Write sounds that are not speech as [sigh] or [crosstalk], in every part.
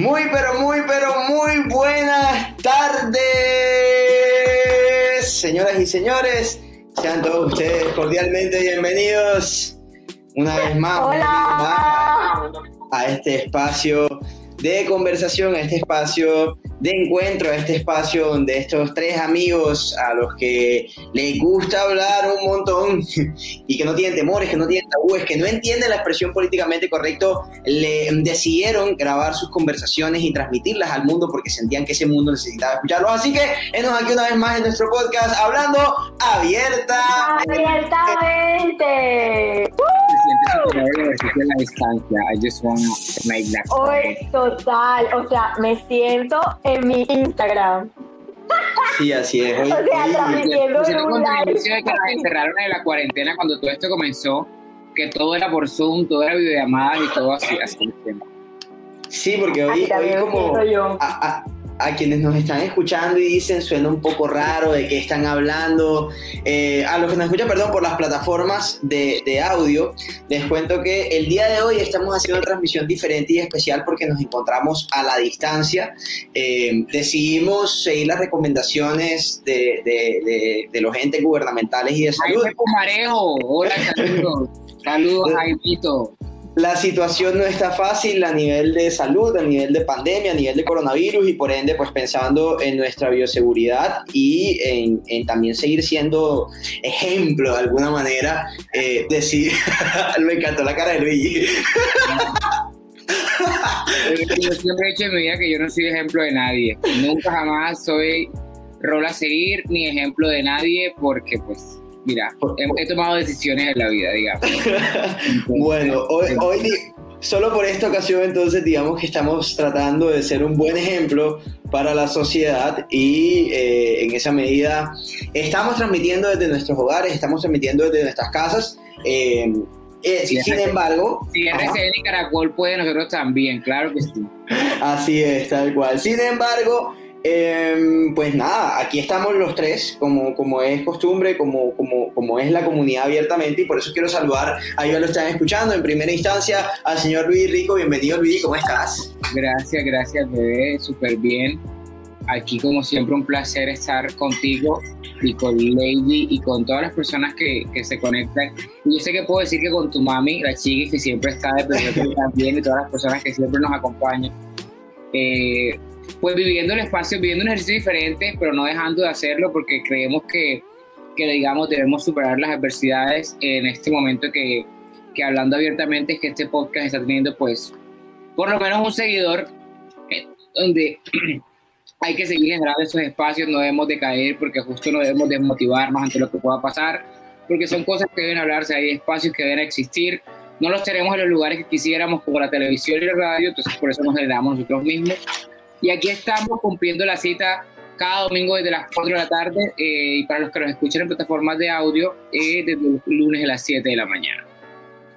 Muy, pero muy, pero muy buenas tardes, señoras y señores. Sean todos ustedes cordialmente bienvenidos una vez más, Hola. a este espacio de conversación, a este espacio de encuentro, a este espacio donde estos tres amigos a los que les gusta hablar un montón [laughs] y que no tienen temores, que no tienen tabúes, que no entienden la expresión políticamente correcto, le decidieron grabar sus conversaciones y transmitirlas al mundo porque sentían que ese mundo necesitaba escucharlos. Así que, enos aquí una vez más en nuestro podcast hablando abierta. Abiertamente. siente súper el ejercicio en la distancia. I just want to make that Hoy total, o sea, me siento en mi Instagram. Sí, así es. Hoy- [laughs] O sea, transmitiendo en era un live. inicio de que nos encerraron en la cuarentena, cuando todo esto comenzó, que todo era por Zoom, todo era videollamadas y todo así. así Sí, porque hoy, hoy como siento yo. a, a- a quienes nos están escuchando y dicen suena un poco raro de qué están hablando, eh, a los que nos escuchan, perdón, por las plataformas de, de audio, les cuento que el día de hoy estamos haciendo una transmisión diferente y especial porque nos encontramos a la distancia. Eh, decidimos seguir las recomendaciones de, de- los entes gubernamentales y de salud. Jaime Pumarejo, hola, saludos. [laughs] Saludos, Jaimito. La situación no está fácil a nivel de salud, a nivel de pandemia, a nivel de coronavirus y por ende pues pensando en nuestra bioseguridad y en, también seguir siendo ejemplo de alguna manera, eh, decir, [laughs] me encantó la cara de Luigi. Yo siempre he dicho en mi vida que yo no soy ejemplo de nadie. Nunca jamás soy rol a seguir ni ejemplo de nadie porque pues, mira, he, he tomado decisiones en la vida, digamos. [laughs] Bueno, hoy, hoy di- solo por esta ocasión entonces digamos que estamos tratando de ser un buen ejemplo para la sociedad y eh, en esa medida estamos transmitiendo desde nuestros hogares, estamos transmitiendo desde nuestras casas. eh, eh, Sí, sin embargo, Si RCN y Caracol puede, nosotros también, claro que sí. así es, tal cual. Sin embargo, em, pues nada, aquí estamos los tres, como, como es costumbre, como, como, como es la comunidad abiertamente, y por eso quiero saludar, ahí ya lo están escuchando, en primera instancia al señor Luis Rico, bienvenido Luis, ¿cómo estás? Gracias, gracias, bebé, súper bien. Aquí, como siempre, un placer estar contigo y con Lady y con todas las personas que, que se conectan. Y yo sé que puedo decir que con tu mami, la chiqui, que siempre está de presente también, y todas las personas que siempre nos acompañan. Eh, pues viviendo el espacio, viviendo un ejercicio diferente, pero no dejando de hacerlo porque creemos que, que digamos, debemos superar las adversidades en este momento que, que hablando abiertamente es que este podcast está teniendo, pues, por lo menos un seguidor eh, donde [clears throat] hay que seguir generando esos espacios, no debemos de caer porque justo no debemos desmotivarnos ante lo que pueda pasar, porque son cosas que deben hablarse, hay espacios que deben existir, no los tenemos en los lugares que quisiéramos como la televisión y la radio, entonces por eso nos generamos nosotros mismos. Y aquí estamos cumpliendo la cita cada domingo desde las 4 de la tarde eh, y para los que nos escuchan en plataformas de audio, eh, desde el lunes a las 7 de la mañana.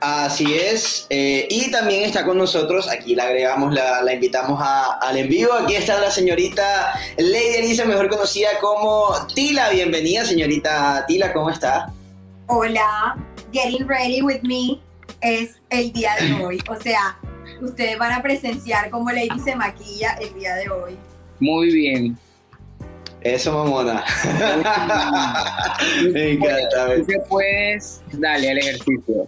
Así es, eh, y también está con nosotros, aquí la agregamos, la, la invitamos a- al en vivo, aquí está la señorita Lady Elisa, mejor conocida como Tila, bienvenida señorita Tila, ¿cómo está? Hola, Getting Ready with Me es el día de hoy. O sea, ustedes van a presenciar cómo Lady se maquilla el día de hoy. Muy bien. Eso, mamona. [laughs] Me encanta. puedes, dale al ejercicio.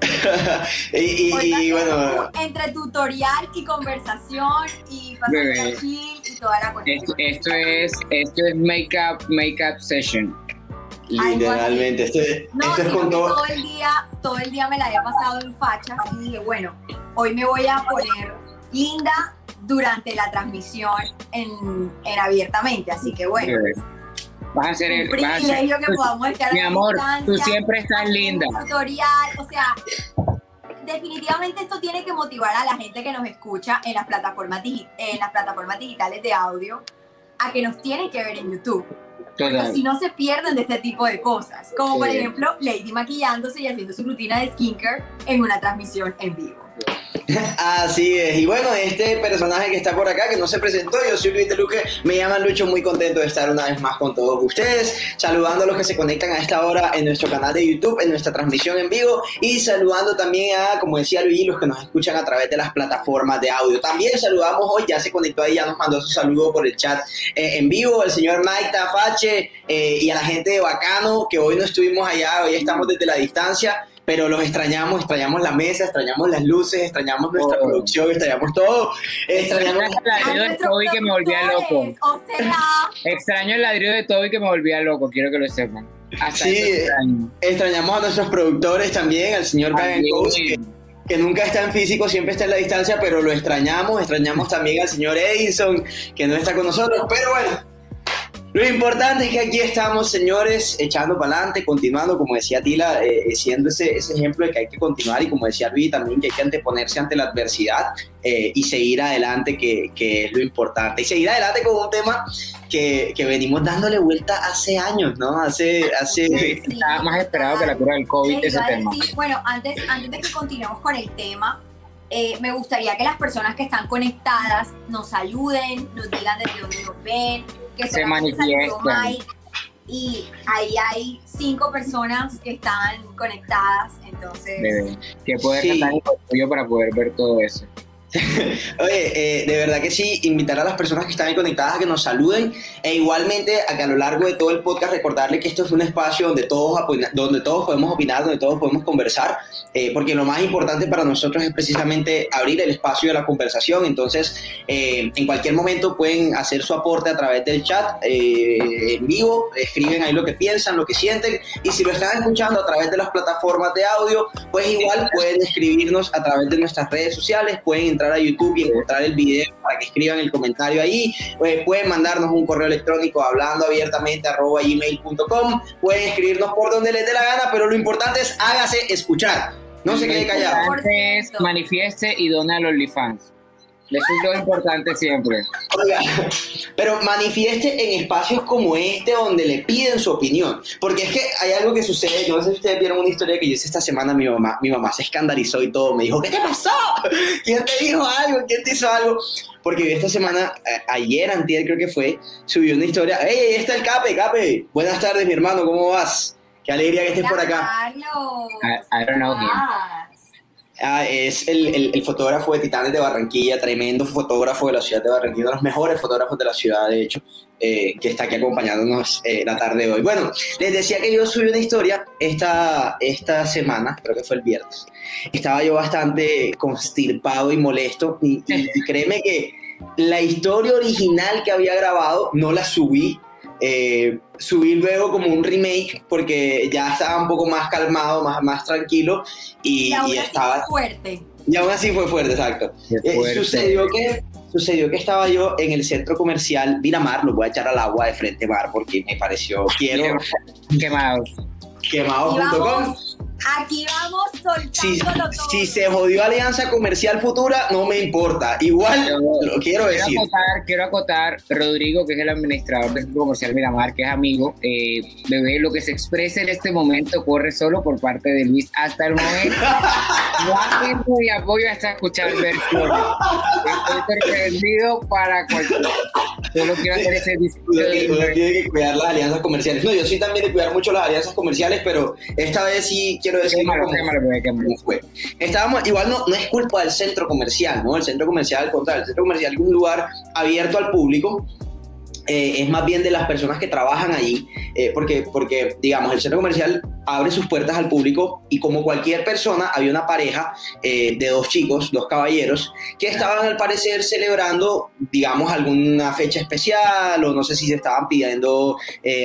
[laughs] y, bueno, entre tutorial y conversación y pasar chill y toda la cuestión. Esto, esto es, esto es makeup, makeup session. literalmente, esto, No, esto es todo... todo el día, todo el día me la he pasado en fachas y dije, bueno, hoy me voy a poner linda durante la transmisión en, en abiertamente, así que bueno. Vas a hacer el. privilegio que podamos estar mi amor, tú siempre estás linda. Tutorial, o sea, definitivamente esto tiene que motivar a la gente que nos escucha en las plataformas, en las plataformas digitales de audio a que nos tienen que ver en YouTube. Porque si no se pierden de este tipo de cosas. Como por ejemplo, Lady maquillándose y haciendo su rutina de skincare en una transmisión en vivo. [laughs] Así es. Y bueno, este personaje que está por acá, que no se presentó, yo soy Luis de Luque, me llaman Lucho, muy contento de estar una vez más con todos ustedes, saludando a los que se conectan a esta hora en nuestro canal de YouTube, en nuestra transmisión en vivo, y saludando también a, como decía Luis, los que nos escuchan a través de las plataformas de audio. También saludamos hoy, ya se conectó ahí, ya nos mandó su saludo por el chat eh, en vivo, el señor Mike Tafache eh, y a la gente de Bacano, que hoy no estuvimos allá, hoy estamos desde la distancia pero los extrañamos, extrañamos la mesa, extrañamos las luces, extrañamos nuestra oh. producción, extrañamos todo. Extrañamos el ladrido de Toby que me volvía loco. Extraño el ladrido de Toby que me volvía loco, quiero que lo sepan. sí, extrañamos a nuestros productores también, al señor Brian que, que, nunca está en físico, siempre está en la distancia, pero lo extrañamos. Extrañamos también al señor Edison, que no está con nosotros, pero bueno lo importante es que aquí estamos, señores, echando para adelante, continuando, como decía Tila, eh, eh, siendo ese, ese, ejemplo de que hay que continuar y como decía Luis también que hay que anteponerse ante la adversidad eh, y seguir adelante, que, que, es lo importante. Y seguir adelante con un tema que, que venimos dándole vuelta hace años, ¿no? Hace... hace... Está [laughs] más esperado que la cura del COVID ese tema. bueno, antes, antes de que continuemos con el tema, me gustaría que las personas que están conectadas nos saluden, nos digan desde dónde nos ven, que se manifiestan. Y ahí hay cinco personas que están conectadas, entonces... que puede sí. el para poder ver todo eso. [laughs] Oye, eh, de verdad que sí, invitar a las personas que están ahí conectadas a que nos saluden e igualmente a que a lo largo de todo el podcast recordarle que esto es un espacio donde todos, donde todos podemos opinar, donde todos podemos conversar, eh, porque lo más importante para nosotros es precisamente abrir el espacio de la conversación, entonces eh, en cualquier momento pueden hacer su aporte a través del chat en vivo, escriben ahí lo que piensan, lo que sienten y si lo están escuchando a través de las plataformas de audio, pues igual pueden escribirnos a través de nuestras redes sociales, pueden entrar a YouTube y encontrar el video para que escriban el comentario ahí. Pues pueden mandarnos un correo electrónico hablando abiertamente arroba gmail.com. Pueden escribirnos por donde les dé la gana, pero lo importante es hágase escuchar. No se quede callado. Manifieste y dona a los OnlyFans. Eso es lo importante siempre. pero manifieste en espacios como este donde le piden su opinión. Porque es que hay algo que sucede, no sé si ustedes vieron una historia que yo hice esta semana, mi mamá, mi mamá se escandalizó y todo, me dijo, ¿qué te pasó? ¿Quién te dijo algo? ¿Quién te hizo algo? Porque esta semana, ayer, antier creo que fue, subió una historia, ¡Ey, ahí está el Cape, Cape! Buenas tardes, mi hermano, ¿cómo vas? Qué alegría que estés por acá. I, don't know Ah, es el, fotógrafo de Titanes de Barranquilla, tremendo fotógrafo de la ciudad de Barranquilla, uno de los mejores fotógrafos de la ciudad, de hecho, eh, que está aquí acompañándonos eh, la tarde de hoy. Bueno, les decía que yo subí una historia esta, esta semana, creo que fue el viernes. Estaba yo bastante constirpado y molesto, y créeme que la historia original que había grabado no la subí eh, subí luego como un remake porque ya estaba un poco más calmado, más, más tranquilo y, y, estaba fuerte. Y aún así fue fuerte, exacto. Eh, sucedió, que, sucedió que estaba yo en el centro comercial Miramar, lo voy a echar al agua de frente mar porque me pareció, quiero... Quemados. Quemados.com Aquí vamos soltándolo si, todo. Si se jodió Alianza Comercial Futura, no me importa. Igual lo quiero decir. Quiero acotar, quiero acotar, Rodrigo, que es el administrador del Centro Comercial Miramar, que es amigo, eh, bebé, lo que se expresa en este momento corre solo por parte de Luis. Hasta el momento, [laughs] no hay tiempo de apoyo hasta escuchar versiones. Estoy sorprendido para cualquier. Solo quiero hacer ese discurso. Uno tiene que cuidar las alianzas comerciales. No, yo sí también de cuidar mucho las alianzas comerciales, pero esta vez sí quiero decir fue. Estábamos, igual no, no es culpa del centro comercial, ¿no? El centro comercial, al contrario, el centro comercial es un lugar abierto al público eh, es más bien de las personas que trabajan allí, eh, porque, porque, digamos, el centro comercial abre sus puertas al público y como cualquier persona, había una pareja eh, de dos chicos, dos caballeros, que estaban al parecer celebrando, digamos, alguna fecha especial o no sé si se estaban pidiendo,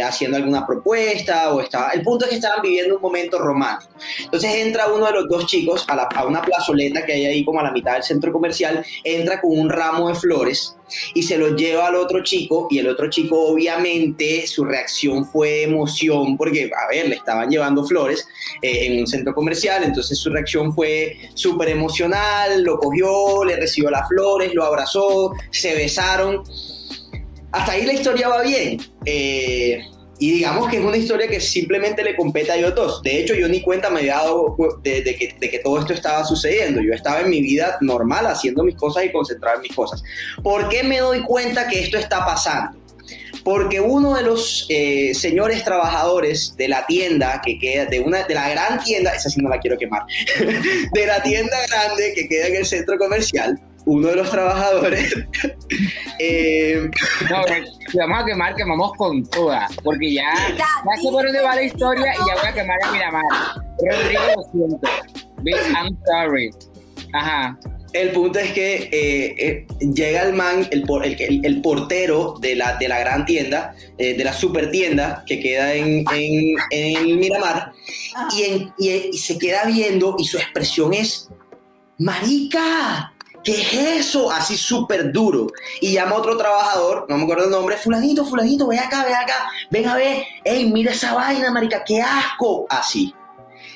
haciendo alguna propuesta o estaba... El punto es que estaban viviendo un momento romántico. Entonces entra uno de los dos chicos a, a una plazoleta que hay ahí como a la mitad del centro comercial, entra con un ramo de flores y se lo lleva al otro chico y el otro chico obviamente su reacción fue emoción porque, a ver, le estaban llevando flores eh, en un centro comercial, entonces su reacción fue súper emocional, lo cogió, le recibió las flores, lo abrazó, se besaron. Hasta ahí la historia va bien. Eh, y digamos que es una historia que simplemente le compete a ellos dos. De hecho, yo ni cuenta me había dado de, que, de, que, todo esto estaba sucediendo. Yo estaba en mi vida normal haciendo mis cosas y concentrado en mis cosas. ¿Por qué me doy cuenta que esto está pasando? Porque uno de los eh, señores trabajadores de la tienda que queda, de una de la gran tienda, esa sí no la quiero quemar, [laughs] de la tienda grande que queda en el centro comercial, uno de los trabajadores. [laughs] eh, no, si vamos a quemar, quemamos con toda, porque ya, ya sé por dónde va la historia y ya voy a quemar a Miramar. Rodrigo, lo siento. Bitch, I'm sorry. Ajá. El punto es que eh, eh, llega el man, el, el, el, portero de la, de la gran tienda, eh, de la super tienda que queda en, en, en Miramar, y, y, y, se queda viendo y su expresión es, marica, ¿qué es eso? Así súper duro. Y llama a otro trabajador, no me acuerdo el nombre, fulanito, fulanito, ven acá, ven acá, ven a ver, ey, mira esa vaina, marica, qué asco. Así.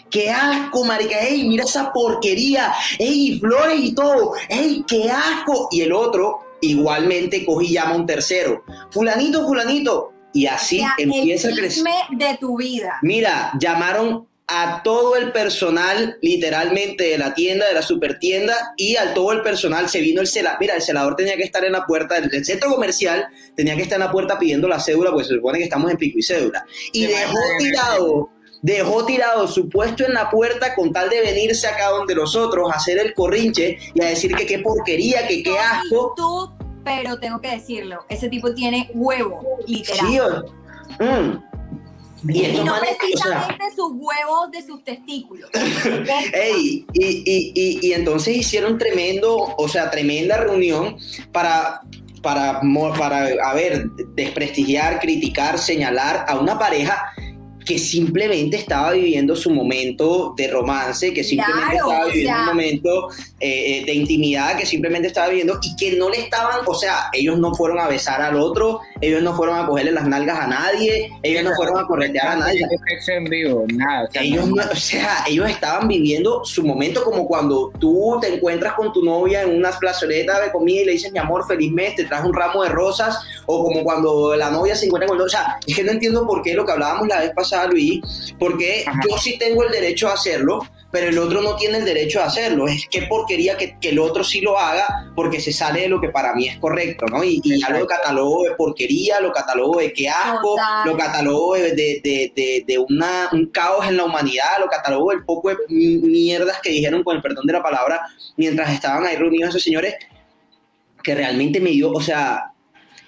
Qué asco, marica, ey, mira esa porquería, ey, flores y todo, ey, qué asco. Y el otro igualmente cogí y llama a un tercero, fulanito, fulanito. Y así empieza a crecer. de tu vida. Mira, llamaron a todo el personal literalmente de la tienda, de la super tienda y a todo el personal se vino el celador. Mira, el celador tenía que estar en la puerta del, centro comercial, tenía que estar en la puerta pidiendo la cédula, porque se supone que estamos en pico y cédula. Y dejó tirado, dejó tirado su puesto en la puerta con tal de venirse acá donde nosotros a hacer el corrinche y a decir que qué porquería, que qué asco. Tú, pero tengo que decirlo, ese tipo tiene huevo, literal. Sí, mm. Y, no precisamente sus huevos de sus testículos. [laughs] y, y, y, entonces hicieron tremendo, o sea, tremenda reunión para, para, para, a ver, desprestigiar, criticar, señalar a una pareja que simplemente estaba viviendo su momento de romance, que simplemente estaba viviendo un momento eh, eh, de intimidad, que simplemente estaba viviendo y que no le estaban, o sea, ellos no fueron a besar al otro, ellos no fueron a cogerle las nalgas a nadie, ellos no fueron a corretear a nadie. en vivo, nada. ellos, o sea, ellos estaban viviendo su momento como cuando tú te encuentras con tu novia en una plazoleta de comida y le dices, mi amor, feliz mes, te traes un ramo de rosas, o como cuando la novia se encuentra con el o sea, es que no entiendo por qué lo que hablábamos la vez pasada, Luis, porque yo sí tengo el derecho a hacerlo, pero el otro no tiene el derecho a hacerlo. Es que porquería que, que, el otro sí lo haga porque se sale de lo que para mí es correcto, ¿no? Y, y ya lo catalogo de porquería, lo catalogo de qué asco, lo catalogo de, de, de, una, un caos en la humanidad, lo catalogo del poco de mierdas que dijeron, con el perdón de la palabra, mientras estaban ahí reunidos esos señores, que realmente me dio, o sea,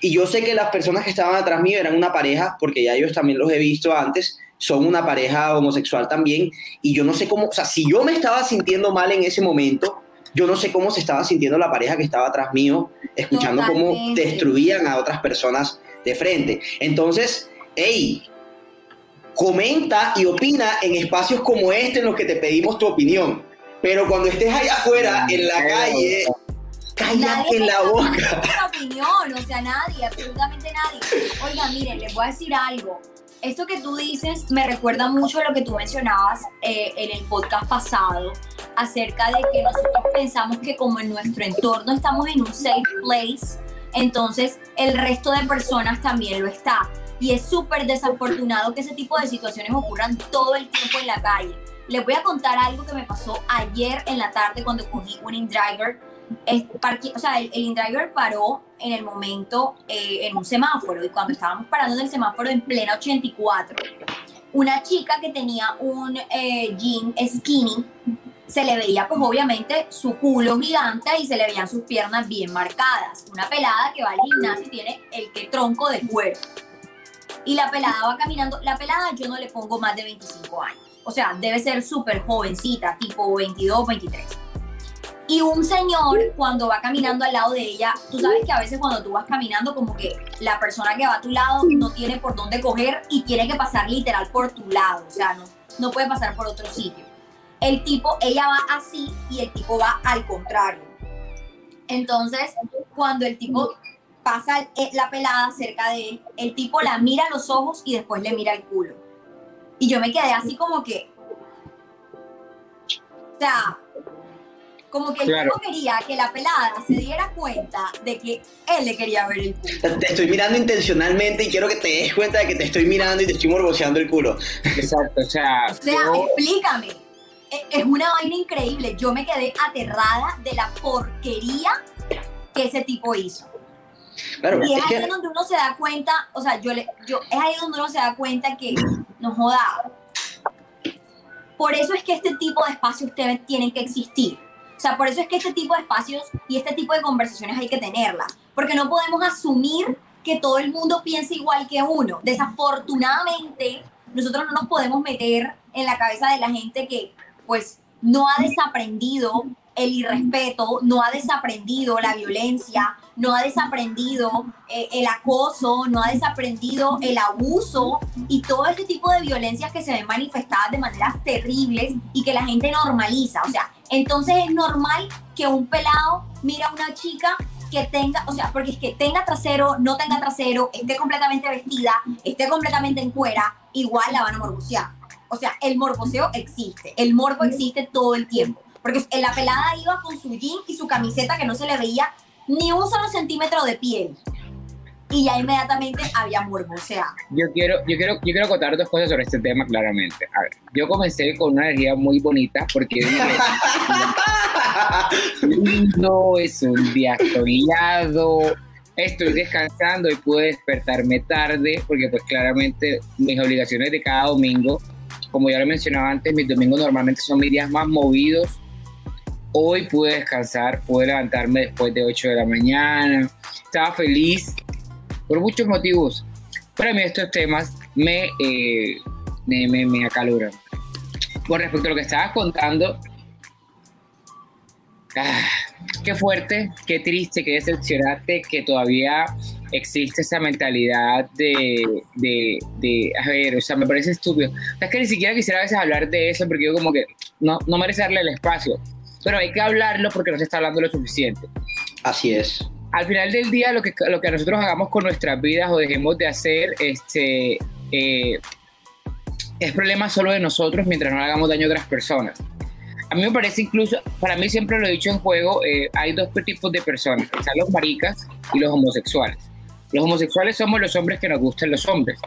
y yo sé que las personas que estaban atrás mío eran una pareja, porque ya ellos también los he visto antes, son una pareja homosexual también, y yo no sé cómo, o sea, si yo me estaba sintiendo mal en ese momento, yo no sé cómo se estaba sintiendo la pareja que estaba atrás mío, escuchando cómo destruían a otras personas de frente. Entonces, hey, comenta y opina en espacios como este en los que te pedimos tu opinión. Pero cuando estés allá afuera, en la calle, cállate en la boca. opinión, o sea, nadie, absolutamente nadie. Oiga, miren, les voy a decir algo esto que tú dices me recuerda mucho a lo que tú mencionabas eh, en el podcast pasado acerca de que nosotros pensamos que como en nuestro entorno estamos en un safe place, entonces el resto de personas también lo está. Y es súper desafortunado que ese tipo de situaciones ocurran todo el tiempo en la calle. Les voy a contar algo que me pasó ayer en la tarde cuando cogí un InDriver o sea, el, InDriver paró en el momento eh, en un semáforo y cuando estábamos parando en el semáforo en plena 84, una chica que tenía un eh, jean skinny, se le veía pues obviamente su culo gigante y se le veían sus piernas bien marcadas. Una pelada que va al gimnasio y tiene el que tronco de cuero. Y la pelada va caminando, la pelada yo no le pongo más de 25 años. O sea, debe ser súper jovencita, tipo 22, 23 y un señor, cuando va caminando al lado de ella, tú sabes que a veces cuando tú vas caminando, como que la persona que va a tu lado no tiene por dónde coger y tiene que pasar literal por tu lado, o sea, no, no puede pasar por otro sitio. El tipo, ella va así y el tipo va al contrario. Entonces, cuando el tipo pasa la pelada cerca de él, el tipo la mira a los ojos y después le mira el culo. Y yo me quedé así como que, o sea, Como que el tipo quería que la pelada se diera cuenta de que él le quería ver el culo. Te estoy mirando intencionalmente y quiero que te des cuenta de que te estoy mirando y te estoy morboseando el culo. Exacto, o sea. O sea, explícame. E, es una vaina increíble. Yo me quedé aterrada de la porquería que ese tipo hizo. y es, ahí donde uno se da cuenta, o sea, yo, le, yo es ahí donde uno se da cuenta que nos joda. Por eso es que este tipo de espacios tienen que existir. Sea, por eso es que este tipo de espacios y este tipo de conversaciones hay que tenerlas. Porque no podemos asumir que todo el mundo piense igual que uno. Desafortunadamente, nosotros no nos podemos meter en la cabeza de la gente que, pues, no ha desaprendido el irrespeto, no ha desaprendido la violencia, no ha desaprendido eh, el acoso, no ha desaprendido el abuso y todo este tipo de violencias que se ven manifestadas de maneras terribles y que la gente normaliza. O sea, entonces es normal que un pelado mira a una chica que tenga, o sea, porque es que tenga trasero, no tenga trasero, esté completamente vestida, esté completamente en cuera, igual la van a morbosear. O sea, el morboseo existe, el morbo existe todo el tiempo. Porque la pelada iba con su jean y su camiseta que no se le veía ni un solo centímetro de piel. Y ya inmediatamente había morbo, o sea. Yo quiero, yo quiero, yo quiero contar dos cosas sobre este tema claramente. A ver, yo comencé con una energía muy bonita porque [laughs] no es un día soleado, estoy descansando y puedo despertarme tarde porque pues claramente mis obligaciones de cada domingo, como ya lo mencionaba antes, mis domingos normalmente son mis días más movidos Hoy pude descansar, pude levantarme después de 8 de la mañana. Estaba feliz por muchos motivos. Para mí estos temas me, eh, me, me, acaluran. Con respecto a lo que estabas contando, ah, qué fuerte, qué triste, qué decepcionante que todavía existe esa mentalidad de, de, de, a ver, o sea, me parece estúpido. Es que ni siquiera quisiera a veces hablar de eso porque yo como que no, no merece darle el espacio pero hay que hablarlo porque no se está hablando lo suficiente. Así es. Al final del día, lo que, lo que nosotros hagamos con nuestras vidas o dejemos de hacer, este, eh, es problema solo de nosotros mientras no hagamos daño a otras personas. A mí me parece incluso, para mí siempre lo he dicho en juego, eh, hay dos tipos de personas, están los maricas y los homosexuales. Los homosexuales somos los hombres que nos gustan los hombres.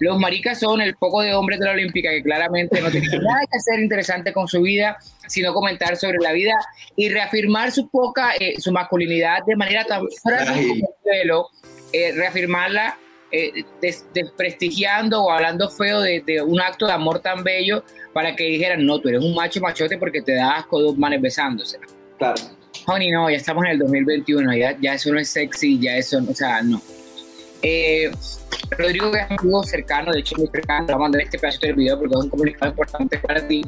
Los maricas son el poco de hombres de la Olímpica que claramente no tienen [laughs] nada que hacer interesante con su vida, sino comentar sobre la vida y reafirmar su poca, eh, su masculinidad de manera tan frágil como eh, reafirmarla eh, desprestigiando o hablando feo de, un acto de amor tan bello para que dijeran, no, tú eres un macho machote porque te das con dos manes besándose. Claro. Honey, no, ya estamos en el 2021, ya, ya eso no es sexy, ya eso, o sea, no. Eh, Rodrigo es un amigo cercano, de hecho muy cercano, vamos a mandar este pedazo del video porque es un comunicado importante para ti.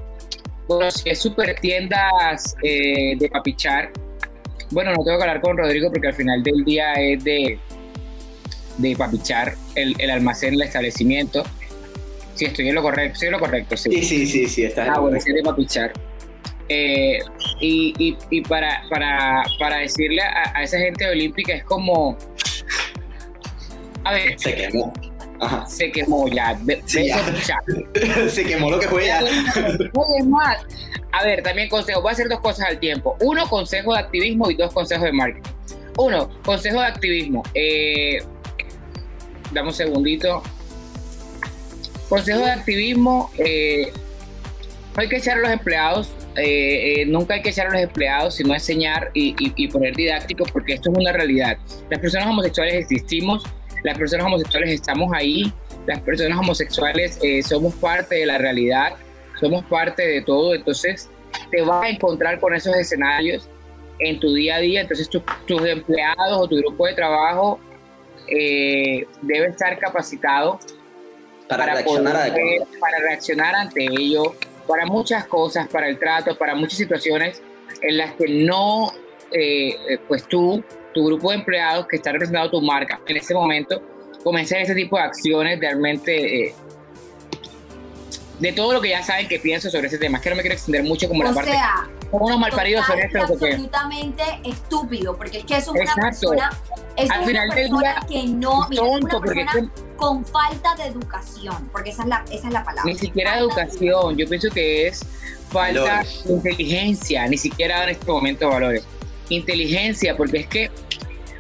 Bueno, si es super tiendas eh, de papichar, bueno, no tengo que hablar con Rodrigo porque al final del día es de, de papichar el, el almacén, el establecimiento. Si estoy en lo correcto, estoy en lo correcto, sí. Sí, sí, sí, sí está Ah, bueno, es de papichar. Eh, y, y, y para, para, para, decirle a, a, esa gente olímpica es como, a ver. Se quemó. Ajá. Se quemó ya. [laughs] se quemó lo que fue ya. más. A ver, también consejo. Voy a hacer dos cosas al tiempo. Uno, consejo de activismo y dos, consejos de marketing. Uno, consejo de activismo. Eh, dame un segundito. Consejo de activismo. Eh, no hay que echar a los empleados. Eh, eh, nunca hay que echar a los empleados, sino enseñar y, y, y poner didácticos, porque esto es una realidad. Las personas homosexuales existimos las personas homosexuales estamos ahí, las personas homosexuales eh, somos parte de la realidad, somos parte de todo, entonces te vas a encontrar con esos escenarios en tu día a día, entonces tus empleados o tu grupo de trabajo eh, debe estar capacitado para, reaccionar para reaccionar ante ello, para muchas cosas, para el trato, para muchas situaciones en las que no, eh, pues tú tu grupo de empleados que está representando tu marca en ese momento, comencen ese tipo de acciones realmente eh, de todo lo que ya saben que pienso sobre ese tema. Es que no me quiero extender mucho como la parte. O sea, unos malparidos son estos. absolutamente estúpido, porque es que es una persona, es Al una persona que no, mira, tonto, es una persona con falta de educación, porque esa es la, esa es la palabra. Ni siquiera educación, yo pienso que es falta de inteligencia, ni siquiera en este momento valores. Inteligencia, porque es que,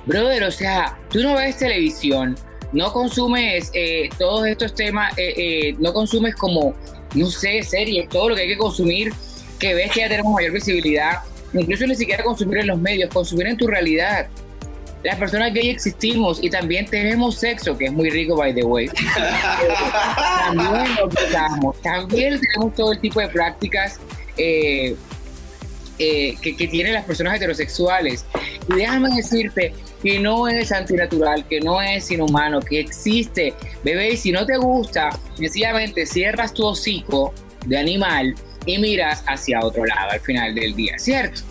brother, o sea, tú no ves televisión, no consumes eh, todos estos temas, eh, eh, no consumes como, no sé, series, todo lo que hay que consumir, que ves que ya tenemos mayor visibilidad, incluso ni siquiera consumir en los medios, consumir en tu realidad. Las personas gay existimos y también tenemos sexo, que es muy rico, by the way. [laughs] también lo también tenemos todo el tipo de prácticas que, que tienen las personas heterosexuales. Y déjame decirte que no es antinatural, que no es inhumano, que existe. Bebé, y si no te gusta, sencillamente cierras tu hocico de animal y miras hacia otro lado al final del día, ¿cierto?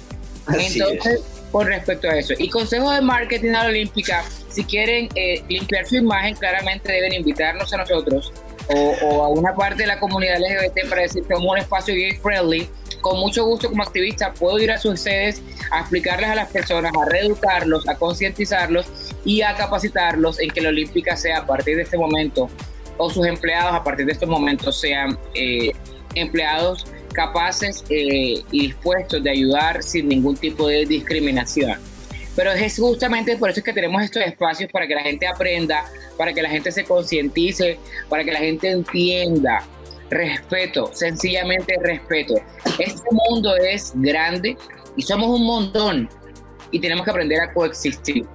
Entonces, con respecto a eso. Y consejo de marketing a la olímpica, si quieren eh, limpiar su imagen, claramente deben invitarnos a nosotros o, o, a una parte de la comunidad LGBT para decir que somos un espacio gay friendly con mucho gusto como activista puedo ir a sus sedes a explicarles a las personas, a reeducarlos, a concientizarlos y a capacitarlos en que la Olímpica sea a partir de este momento, o sus empleados a partir de estos momentos sean eh, empleados capaces eh, y dispuestos de ayudar sin ningún tipo de discriminación. Pero es justamente por eso que tenemos estos espacios para que la gente aprenda, para que la gente se concientice, para que la gente entienda respeto, sencillamente respeto. Este mundo es grande y somos un montón y tenemos que aprender a coexistir.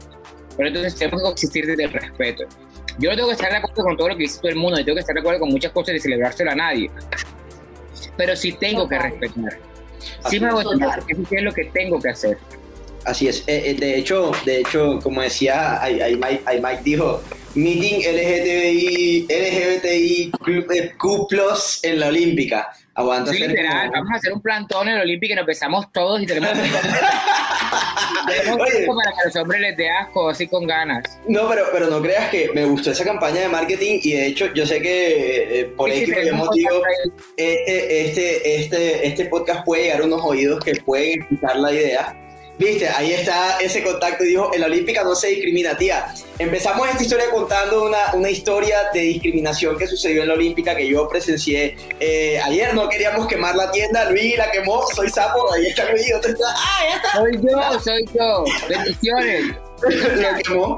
Pero entonces tenemos que coexistir desde el respeto. Yo no tengo que estar de acuerdo con todo lo que dice el mundo, y tengo que estar de acuerdo con muchas cosas y celebrárselo a nadie. Pero sí tengo que respetar. Sí me voy a porque eso es lo que tengo que hacer. Así es. Eh, eh, de hecho, de hecho, como decía, ahí Mike dijo, meeting LGTBI, LGBTIQ Plus en la Olímpica. Aguanta sí, literal, vamos a hacer un plantón en la Olímpica y nos besamos todos y tenemos, [laughs] tenemos Oye, para que a los hombres les dé asco, así con ganas. No, pero, pero no creas que me gustó esa campaña de marketing y de hecho yo sé que eh, por sí, X motivo este, este, este, este podcast puede llegar a unos oídos que pueden escuchar la idea Viste, ahí está ese contacto y dijo, en la Olímpica no se discrimina, tía. Empezamos esta historia contando una, una historia de discriminación que sucedió en la Olímpica que yo presencié eh, ayer. No queríamos quemar la tienda, Luis la quemó, soy sapo, ahí está Luis. Ah, ahí está. Soy yo, soy yo. Bendiciones. Lo quemó,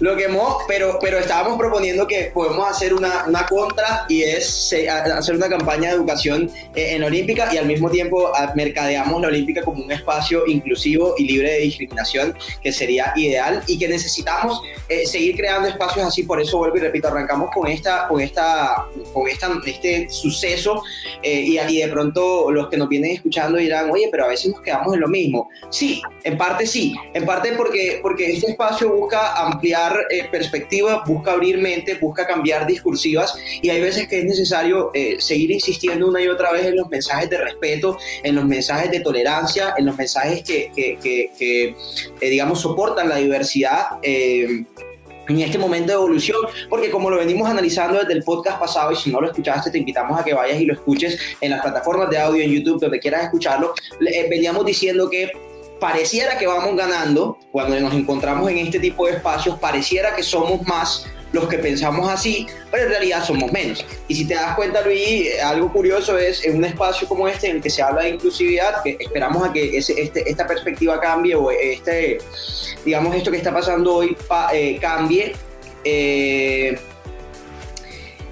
lo quemó, pero, pero estábamos proponiendo que podemos hacer una, una contra y es hacer una campaña de educación eh, en Olímpica y al mismo tiempo mercadeamos la Olímpica como un espacio inclusivo y libre de discriminación, que sería ideal y que necesitamos eh, seguir creando espacios así. Por eso vuelvo y repito, arrancamos con esta, con esta, con esta, este suceso eh, y, y de pronto los que nos vienen escuchando dirán, oye, pero a veces nos quedamos en lo mismo. Sí, en parte sí, en parte porque, porque este espacio busca ampliar eh, perspectivas, busca abrir mente, busca cambiar discursivas y hay veces que es necesario eh, seguir insistiendo una y otra vez en los mensajes de respeto, en los mensajes de tolerancia, en los mensajes que, que, eh, digamos, soportan la diversidad en este momento de evolución, porque como lo venimos analizando desde el podcast pasado, y si no lo escuchaste, te invitamos a que vayas y lo escuches en las plataformas de audio en YouTube, donde quieras escucharlo, veníamos diciendo que pareciera que vamos ganando, cuando nos encontramos en este tipo de espacios, pareciera que somos más los que pensamos así, pero en realidad somos menos. Y si te das cuenta, Luis, algo curioso es en un espacio como este en el que se habla de inclusividad, que esperamos a que ese, este, esta perspectiva cambie o este, digamos, esto que está pasando hoy eh, cambie. Eh,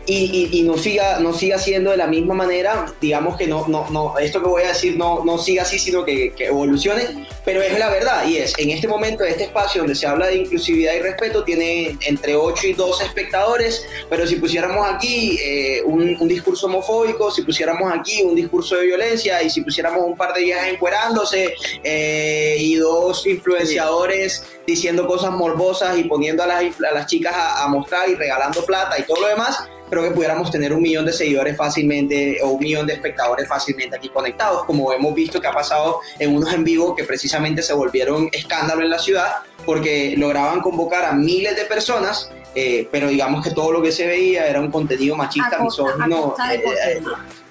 y, y, no, siga, no siga siendo de la misma manera, digamos que no, no, no, esto que voy a decir no, no siga así, sino que, que, evolucione, pero es la verdad, y es, en este momento, este espacio donde se habla de inclusividad y respeto, tiene entre 8 y 12 espectadores, pero si pusiéramos aquí eh, un, un, discurso homofóbico, si pusiéramos aquí un discurso de violencia, y si pusiéramos un par de viejas encuerándose, eh, y dos influenciadores diciendo cosas morbosas y poniendo a las, a las chicas a, a mostrar y regalando plata y todo lo demás, creo que pudiéramos tener un millón de seguidores fácilmente o un millón de espectadores fácilmente aquí conectados, como hemos visto que ha pasado en unos en vivo que precisamente se volvieron escándalo en la ciudad porque lograban convocar a miles de personas eh, pero digamos que todo lo que se veía era un contenido machista, misógino, eh,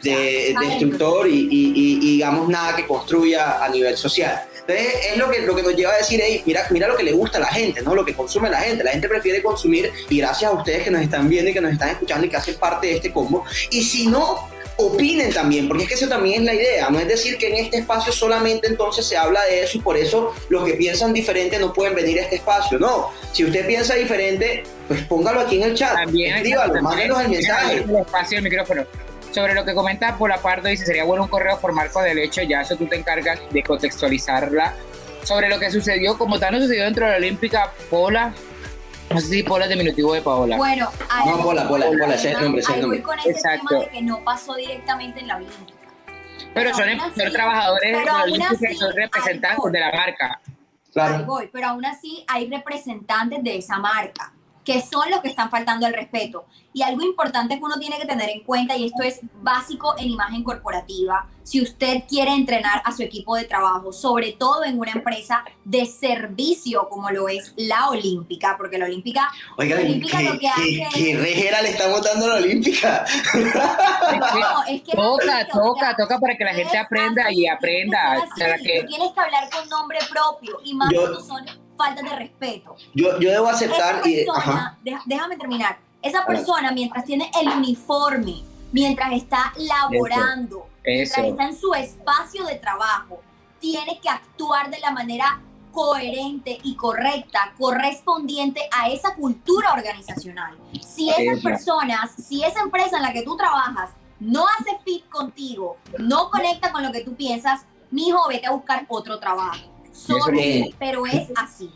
de, destructor y, y, digamos nada que construya a nivel social. Entonces es lo que, lo que nos lleva a decir, mira, mira lo que le gusta a la gente, ¿no? lo que consume la gente. La gente prefiere consumir y gracias a ustedes que nos están viendo y que nos están escuchando y que hacen parte de este combo. Y si no, opinen también, porque es que eso también es la idea, no es decir que en este espacio solamente entonces se habla de eso y por eso los que piensan diferente no pueden venir a este espacio, no, si usted piensa diferente, pues póngalo aquí en el chat, también escríbalo, mándenos el mensaje. El espacio del micrófono. Sobre lo que comenta Polapardo, dice, sería bueno un correo formal con el hecho, ya eso tú te encargas de contextualizarla. Sobre lo que sucedió, como tal no sucedió dentro de la Olímpica, Pola, no sé si Pola es diminutivo de Paola. Bueno, ahí, no, Pola, Pola, Pola, ese es el nombre, ese es el nombre. Voy con ese Exacto. tema de que no pasó directamente en la Olímpica. Pero, son, son trabajadores de la Olímpica y son representantes de la marca. Claro. Voy, pero aún así hay representantes de esa marca que son los que están faltando al respeto. Y algo importante que uno tiene que tener en cuenta, y esto es básico en imagen corporativa, si usted quiere entrenar a su equipo de trabajo, sobre todo en una empresa de servicio como lo es la Olímpica, porque la Olímpica, Oiga, la Olímpica ¿qué, lo que hace ¿qué, rejera le está votando la Olímpica? [laughs] No, es que toca, toca, toca para que la gente aprenda y aprenda. que... Tienes que hablar con nombre propio y más cuando son faltas de respeto. Yo, yo debo aceptar y... déjame terminar. Esa persona, mientras tiene el uniforme, mientras está laborando, mientras está en su espacio de trabajo, tiene que actuar de la manera coherente y correcta, correspondiente a esa cultura organizacional. Si esas personas, si esa empresa en la que tú trabajas no hace fit contigo, no conecta con lo que tú piensas, mijo, vete a buscar otro trabajo. Sorry, pero es [laughs] así.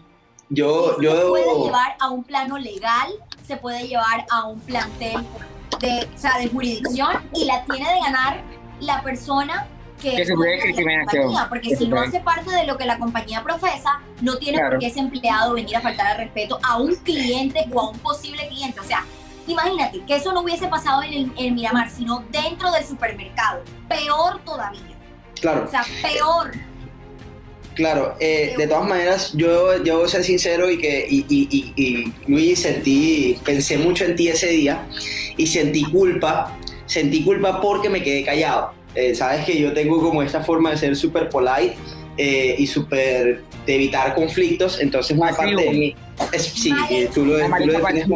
Yo, yo se puede llevar a un plano legal, se puede llevar a un plantel de, o sea, de jurisdicción y la tiene de ganar la persona que, que puede compañía, porque si no hace parte de lo que la compañía profesa, no tiene por qué ese empleado venir a faltar al respeto a un cliente o a un posible cliente. O sea, imagínate que eso no hubiese pasado en el, en Miramar, sino dentro del supermercado. Peor todavía. Claro. O sea, peor. Claro, eh, de todas maneras, yo, yo voy a ser sincero y que y, y, y, Luis sentí, pensé mucho en ti ese día y sentí culpa, sentí culpa porque me quedé callado. Eh, sabes que yo tengo como esta forma de ser súper polite eh, y súper de evitar conflictos, entonces una parte de mí, sí, tú lo, tú lo defines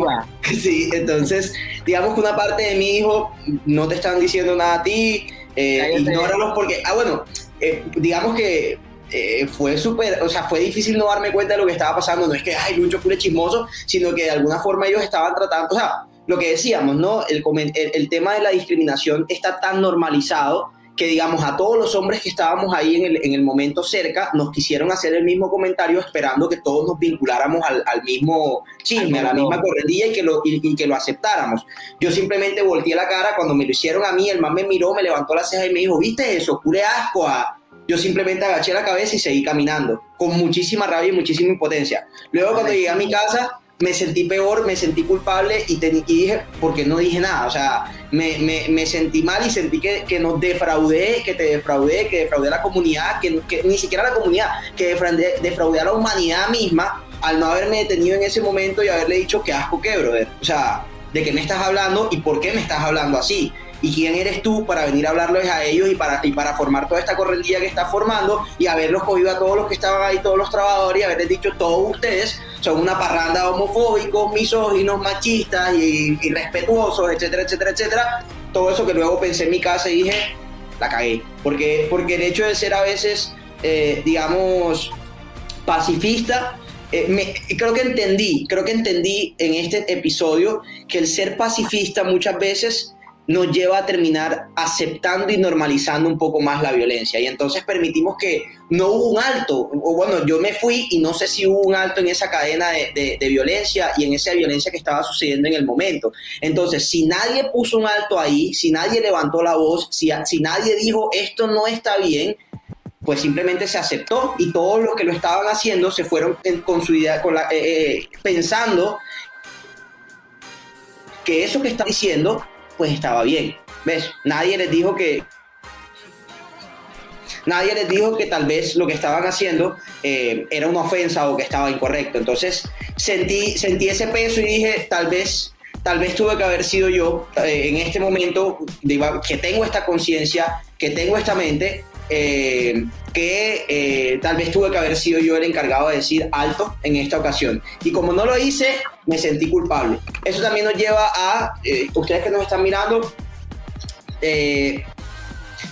[laughs] Sí, entonces digamos que una parte de mí dijo, no te están diciendo nada a ti, eh, ignóralos porque, ah bueno, digamos que eh, fue súper, o sea, fue difícil no darme cuenta de lo que estaba pasando. No es que, ay, Lucho pure chismoso, sino que de alguna forma ellos estaban tratando, o sea, lo que decíamos, ¿no? El, el, tema de la discriminación está tan normalizado que, digamos, a todos los hombres que estábamos ahí en el, en el momento cerca, nos quisieron hacer el mismo comentario esperando que todos nos vinculáramos al, al mismo chisme, a la misma corredilla y que, lo, y, que lo aceptáramos. Yo simplemente volteé la cara cuando me lo hicieron a mí, el man me miró, me levantó la ceja y me dijo, ¿viste eso? Pure asco a yo simplemente agaché la cabeza y seguí caminando, con muchísima rabia y muchísima impotencia. Luego cuando llegué a mi casa, me sentí peor, me sentí culpable y, te, dije, porque no dije nada, o sea, me, me, me sentí mal y sentí que, que, nos defraudé, que te defraudé, que defraudé a la comunidad, que, que ni siquiera a la comunidad, que defraudé, defraudé, a la humanidad misma al no haberme detenido en ese momento y haberle dicho que asco que, brother. O sea, de qué me estás hablando y por qué me estás hablando así y quién eres tú para venir a hablarles a ellos y para, y para formar toda esta correntilla que está formando y haberlos cogido a todos los que estaban ahí, todos los trabajadores y haberles dicho todos ustedes son una parranda homofóbicos, misóginos, machistas y irrespetuosos, etcétera, etcétera, etcétera. Todo eso que luego pensé en mi casa y dije, la cagué. Porque, porque el hecho de ser a veces, eh, digamos, pacifista, eh, me, creo que entendí, creo que entendí en este episodio que el ser pacifista muchas veces nos lleva a terminar aceptando y normalizando un poco más la violencia. Y entonces permitimos que no hubo un alto, o bueno, yo me fui y no sé si hubo un alto en esa cadena de, violencia y en esa violencia que estaba sucediendo en el momento. Entonces, si nadie puso un alto ahí, si nadie levantó la voz, si, si nadie dijo esto no está bien, pues simplemente se aceptó y todos los que lo estaban haciendo se fueron con su idea, eh, eh, pensando que eso que están diciendo, pues estaba bien. ¿Ves? Nadie les dijo que, nadie les dijo que tal vez lo que estaban haciendo eh, era una ofensa o que estaba incorrecto. Entonces sentí, sentí ese peso y dije, tal vez, tal vez tuve que haber sido yo eh, en este momento que tengo esta conciencia, que tengo esta mente, eh, que tal vez tuve que haber sido yo el encargado de decir alto en esta ocasión. Y como no lo hice, me sentí culpable. Eso también nos lleva a, ustedes que nos están mirando,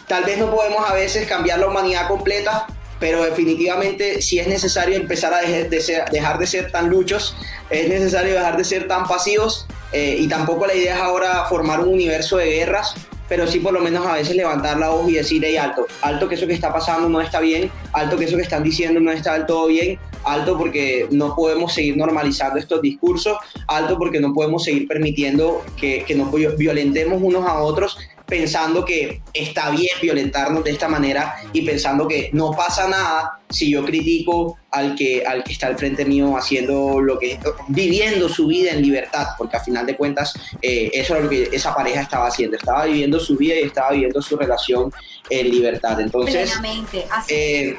Tal vez no podemos a veces cambiar la humanidad completa, pero definitivamente si es necesario empezar a dejar de ser, dejar de ser tan luchos, es necesario dejar de ser tan pasivos eh, y tampoco la idea es ahora formar un universo de guerras, pero sí por lo menos a veces levantar la voz y decir, hey, alto, alto que eso que está pasando no está bien, alto que eso que están diciendo no está del todo bien, alto porque no podemos seguir normalizando estos discursos, alto porque no podemos seguir permitiendo que, que nos violentemos unos a otros pensando que está bien violentarnos de esta manera y pensando que no pasa nada si yo critico al que, al que está al frente mío haciendo lo que, viviendo su vida en libertad, porque a final de cuentas eh, eso es lo que esa pareja estaba haciendo, estaba viviendo su vida y estaba viviendo su relación en libertad. Entonces, eh,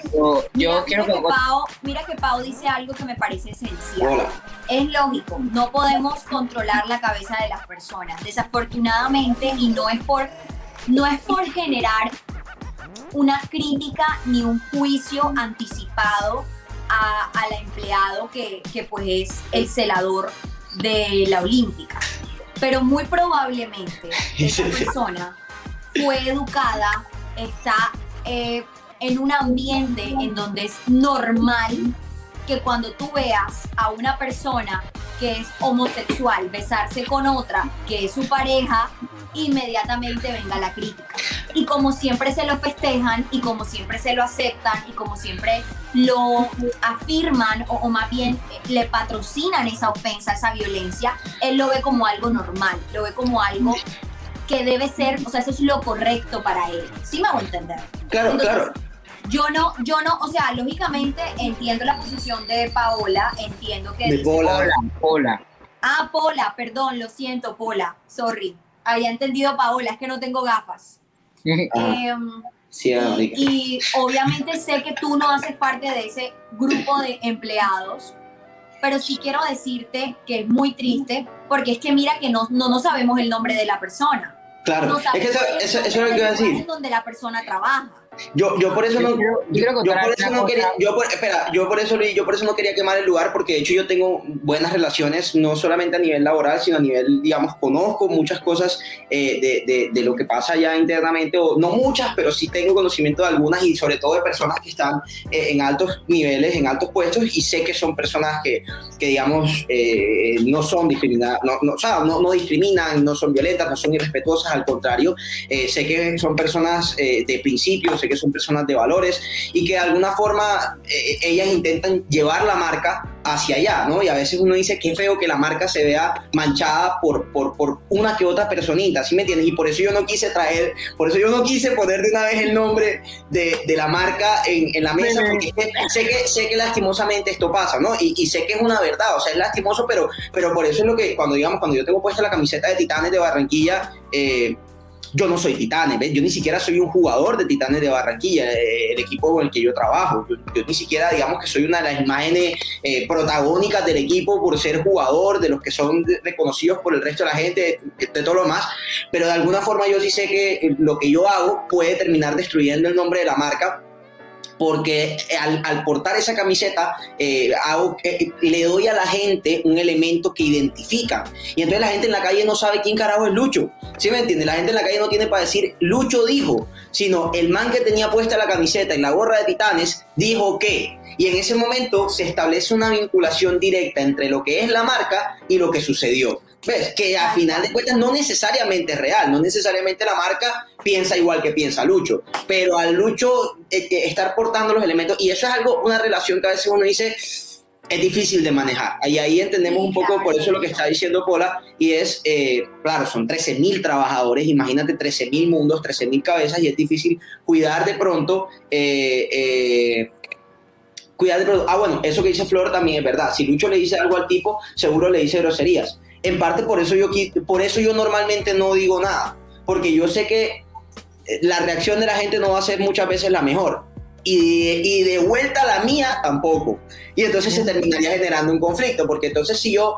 yo, quiero que, Pau, mira que Pau dice algo que me parece esencial. Es lógico, no podemos controlar la cabeza de las personas, desafortunadamente, y no es por, no es por generar una crítica ni un juicio anticipado al empleado que, que pues es el celador de la Olímpica. Pero muy probablemente [laughs] esa persona fue educada, está eh, en un ambiente en donde es normal que cuando tú veas a una persona que es homosexual besarse con otra que es su pareja, inmediatamente venga la crítica. Y como siempre se lo festejan y como siempre se lo aceptan y como siempre lo afirman o, más bien eh, le patrocinan esa ofensa, esa violencia, él lo ve como algo normal, lo ve como algo que debe ser, o sea, eso es lo correcto para él. ¿Sí me hago entender? Claro, claro. Yo no, yo no, o sea, lógicamente entiendo la posición de Paola, entiendo que... De Pola. Pola. Ah, Pola, perdón, lo siento, Pola, sorry. Había entendido Paola, es que no tengo gafas. [laughs] Ah, em, sí, y, y obviamente sé que tú no haces parte de ese grupo de empleados, pero sí quiero decirte que es muy triste porque es que mira que no, no, no sabemos el nombre de la persona. Claro, es que eso, eso, eso, es lo que iba a decir. donde la persona trabaja. Yo, yo por eso no, yo, por eso no quería, yo por, espera, yo por eso yo por eso no quería quemar el lugar porque de hecho yo tengo buenas relaciones no solamente a nivel laboral sino a nivel digamos conozco muchas cosas eh, de, de, de, lo que pasa ya internamente o no muchas pero sí tengo conocimiento de algunas y sobre todo de personas que están eh, en altos niveles en altos puestos y sé que son personas que, que digamos eh, no son discriminadas no, no, o sea, no, no, discriminan no son violentas no son irrespetuosas al contrario sé que son personas de principios que son personas de valores y que de alguna forma eh, ellas intentan llevar la marca hacia allá, ¿no? Y a veces uno dice, qué feo que la marca se vea manchada por, por, por, una que otra personita, ¿sí me entiendes? Y por eso yo no quise traer, por eso yo no quise poner de una vez el nombre de, de la marca en, en, la mesa, porque sé que, sé que lastimosamente esto pasa, ¿no? Y, y, sé que es una verdad, o sea, es lastimoso, pero, pero por eso es lo que, cuando digamos, cuando yo tengo puesta la camiseta de Titanes de Barranquilla, eh, yo no soy Titanes, yo ni siquiera soy un jugador de Titanes de Barranquilla, eh, el equipo con el que yo trabajo. Yo, ni siquiera, digamos que soy una de las imágenes eh, protagónicas del equipo por ser jugador, de los que son reconocidos por el resto de la gente, de, todo lo más. Pero de alguna forma yo sí sé que lo que yo hago puede terminar destruyendo el nombre de la marca porque al, portar esa camiseta eh, le doy a la gente un elemento que identifica. Y entonces la gente en la calle no sabe quién carajo es Lucho. ¿Sí me entiende? La gente en la calle no tiene para decir Lucho dijo, sino el man que tenía puesta la camiseta y la gorra de Titanes dijo que. Y en ese momento se establece una vinculación directa entre lo que es la marca y lo que sucedió. ¿Ves? Que a final de cuentas no necesariamente es real, no necesariamente la marca piensa igual que piensa Lucho, pero al Lucho eh, eh, estar portando los elementos, y eso es algo, una relación que a veces uno dice, es difícil de manejar. Y ahí entendemos un poco, por eso lo que está diciendo Pola, y es, eh, claro, son 13.000 trabajadores, imagínate 13.000 mundos, 13.000 cabezas, y es difícil cuidar de pronto. cuidar de pronto. Ah, bueno, eso que dice Flor también es verdad. Si Lucho le dice algo al tipo, seguro le dice groserías en parte por eso yo, por eso yo normalmente no digo nada, porque yo sé que eh, la reacción de la gente no va a ser muchas veces la mejor. Y y de vuelta la mía tampoco y entonces se terminaría generando un conflicto, porque entonces si yo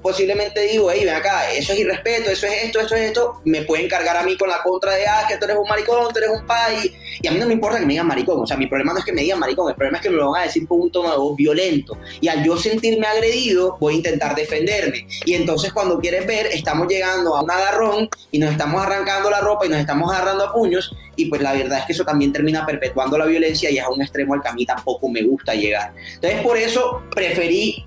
posiblemente digo, hey, ven acá, eso es irrespeto, eso es esto, esto es esto, me pueden cargar a mí con la contra de, ah, que tú eres un maricón, tú eres un pay, y a mí no me importa que me digan maricón, o sea, mi problema no es que me digan maricón, el problema es que me lo van a decir con un tono de voz violento, y al yo sentirme agredido, voy a intentar defenderme, y entonces cuando quieres ver, estamos llegando a un agarrón, y nos estamos arrancando la ropa, y nos estamos agarrando a puños, y pues la verdad es que eso también termina perpetuando la violencia, y es a un extremo al que a mí tampoco me gusta llegar. Entonces, por eso preferí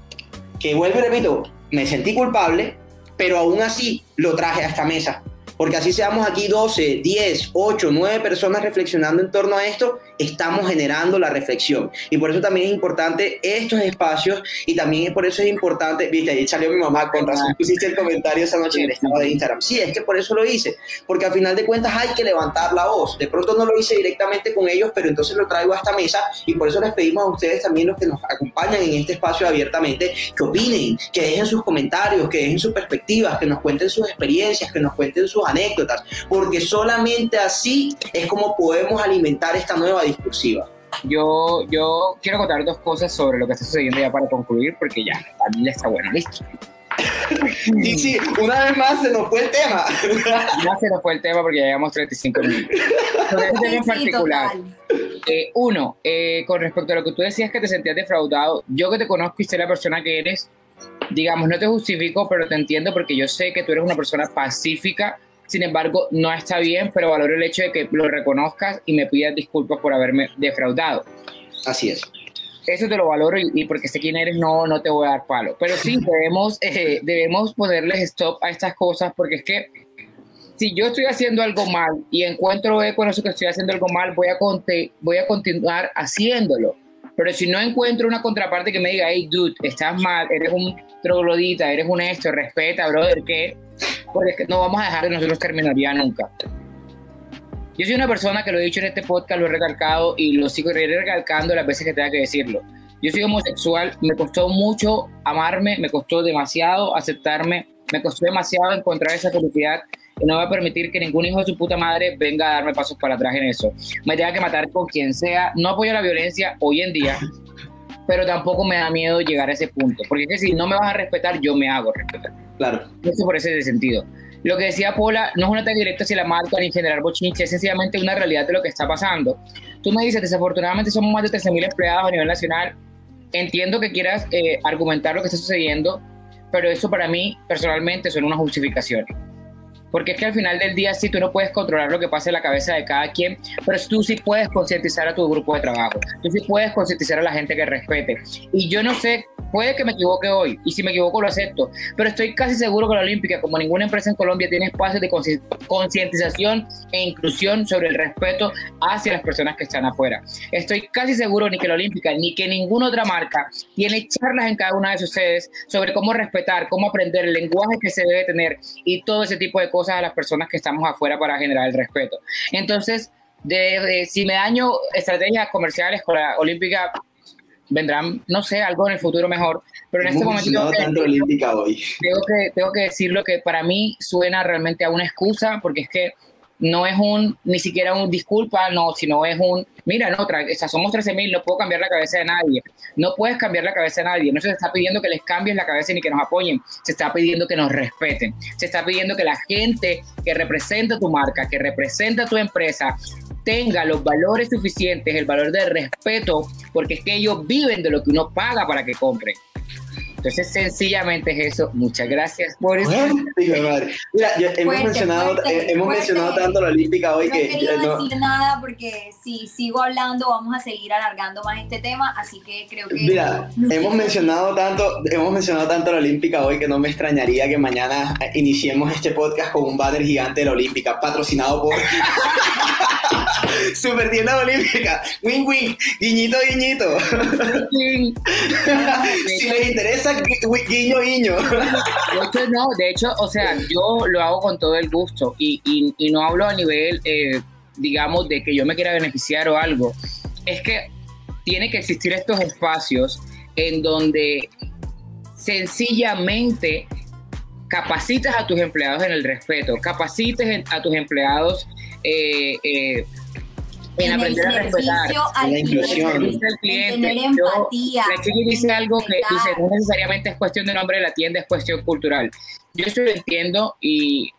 que, vuelvo y repito, me sentí culpable, pero aún así lo traje a esta mesa porque así seamos aquí 12, 10, 8, 9 personas reflexionando en torno a esto, estamos generando la reflexión. Y por eso también es importante estos espacios y también por eso es importante, viste, ahí salió mi mamá, con razón pusiste el comentario esa noche en el estado de Instagram. Sí, es que por eso lo hice, porque al final de cuentas hay que levantar la voz. De pronto no lo hice directamente con ellos, pero entonces lo traigo a esta mesa y por eso les pedimos a ustedes también los que nos acompañan en este espacio abiertamente, que opinen, que dejen sus comentarios, que dejen sus perspectivas, que nos cuenten sus experiencias, que nos cuenten sus anécdotas, porque solamente así es como podemos alimentar esta nueva discursiva. Yo, yo quiero contar dos cosas sobre lo que está sucediendo ya para concluir, porque ya, la ya está buena, listo. y sí, una vez más se nos fue el tema. Ya se nos fue el tema porque ya llevamos 35 minutos. Sobre este tema en particular. Eh, uno, eh, con respecto a lo que tú decías que te sentías defraudado, yo que te conozco y sé la persona que eres, digamos, no te justifico, pero te entiendo porque yo sé que tú eres una persona pacífica sin embargo, no está bien, pero valoro el hecho de que lo reconozcas y me pidas disculpas por haberme defraudado. Así es. Eso te lo valoro y, porque sé quién eres, no, no te voy a dar palo. Pero sí, debemos, [laughs] eh, debemos ponerles stop a estas cosas porque es que si yo estoy haciendo algo mal y encuentro eco en eso que estoy haciendo algo mal, voy a, voy a continuar haciéndolo. Pero si no encuentro una contraparte que me diga, hey, dude, estás mal, eres un troglodita, eres un esto, respeta, brother, que no vamos a dejar de nosotros terminaría nunca. Yo soy una persona que lo he dicho en este podcast, lo he recalcado y lo sigo recalcando las veces que tenga que decirlo. Yo soy homosexual, me costó mucho amarme, me costó demasiado aceptarme, me costó demasiado encontrar esa felicidad y no voy a permitir que ningún hijo de su puta madre venga a darme pasos para atrás en eso. Me tenga que matar con quien sea. No apoyo la violencia hoy en día, pero tampoco me da miedo llegar a ese punto, porque es que si no me vas a respetar, yo me hago respetar. Claro. Eso por ese sentido. Lo que decía Paula no es un ataque directo hacia la marca ni generar bochinche, es sencillamente una realidad de lo que está pasando. Tú me dices, desafortunadamente somos más de 13.000 empleados a nivel nacional. Entiendo que quieras eh, argumentar lo que está sucediendo, pero eso para mí personalmente son unas justificaciones. Porque es que al final del día sí tú no puedes controlar lo que pasa en la cabeza de cada quien, pero tú sí puedes concientizar a tu grupo de trabajo. Tú sí puedes concientizar a la gente que respete. Y yo no sé Puede que me equivoque hoy, y si me equivoco lo acepto, pero estoy casi seguro que la Olímpica, como ninguna empresa en Colombia, tiene espacios de concientización e inclusión sobre el respeto hacia las personas que están afuera. Estoy casi seguro ni que la Olímpica, ni que ninguna otra marca tiene charlas en cada una de sus sedes sobre cómo respetar, cómo aprender el lenguaje que se debe tener y todo ese tipo de cosas a las personas que estamos afuera para generar el respeto. Entonces, de, si me daño estrategias comerciales con la Olímpica, vendrán, no sé, algo en el futuro mejor, pero en este momento tengo que, hoy. Tengo, que, tengo que decir lo que para mí suena realmente a una excusa, porque es que no es un, ni siquiera un disculpa, no, sino es un, mira, no, o somos 13 mil, no puedo cambiar la cabeza de nadie. No puedes cambiar la cabeza de nadie. No se está pidiendo que les cambies la cabeza ni que nos apoyen. Se está pidiendo que nos respeten. Se está pidiendo que la gente que representa tu marca, que representa tu empresa, tenga los valores suficientes, el valor de respeto, porque es que ellos viven de lo que uno paga para que compren. Entonces, sencillamente es eso. Muchas gracias por eso. Mira, hemos, mencionado, eh, hemos mencionado tanto la Olímpica hoy que. No quiero decir nada porque si sigo hablando vamos a seguir alargando más este tema, así que creo que. Mira, hemos mencionado tanto, hemos mencionado tanto la Olímpica hoy que no me extrañaría que mañana iniciemos este podcast con un banner gigante de la Olímpica, patrocinado por. [laughs] Super tienda olímpica. Win win. Guiñito, guiñito. [laughs] si les interesa, guiño, guiño. Hecho, no, de hecho, o sea, yo lo hago con todo el gusto y, y, no hablo a nivel, eh, digamos, de que yo me quiera beneficiar o algo. Es que tiene que existir estos espacios en donde sencillamente capacites a tus empleados en el respeto, capacites a tus empleados eh, eh, en, aprender a respetar, en la inclusión, en tener empatía. Yo, dice algo que dice, no necesariamente es cuestión de nombre de la tienda, es cuestión cultural. Yo esto lo entiendo y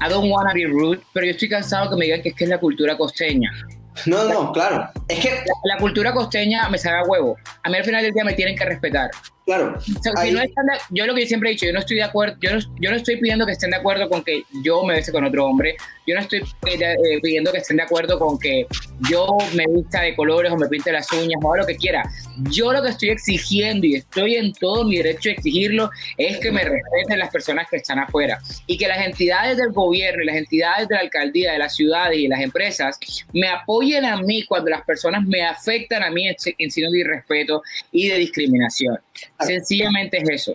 I don't wanna be rude, pero yo estoy cansado que me digan que es que es la cultura costeña. No, no, claro. Es que la, cultura costeña me sabe a huevo. A mí al final del día me tienen que respetar. Claro. yo lo que siempre he dicho, yo no estoy de acuerdo, yo no, yo no estoy pidiendo que estén de acuerdo con que yo me bese con otro hombre, yo no estoy eh, pidiendo que estén de acuerdo con que yo me vista de colores o me pinte las uñas o lo que quiera. Yo lo que estoy exigiendo y estoy en todo mi derecho de exigirlo es que me respeten las personas que están afuera y que las entidades del gobierno y las entidades de la alcaldía, de las ciudades y las empresas me apoyen a mí cuando las personas me afectan a mí en, en signo de irrespeto y de discriminación. Sencillamente es eso.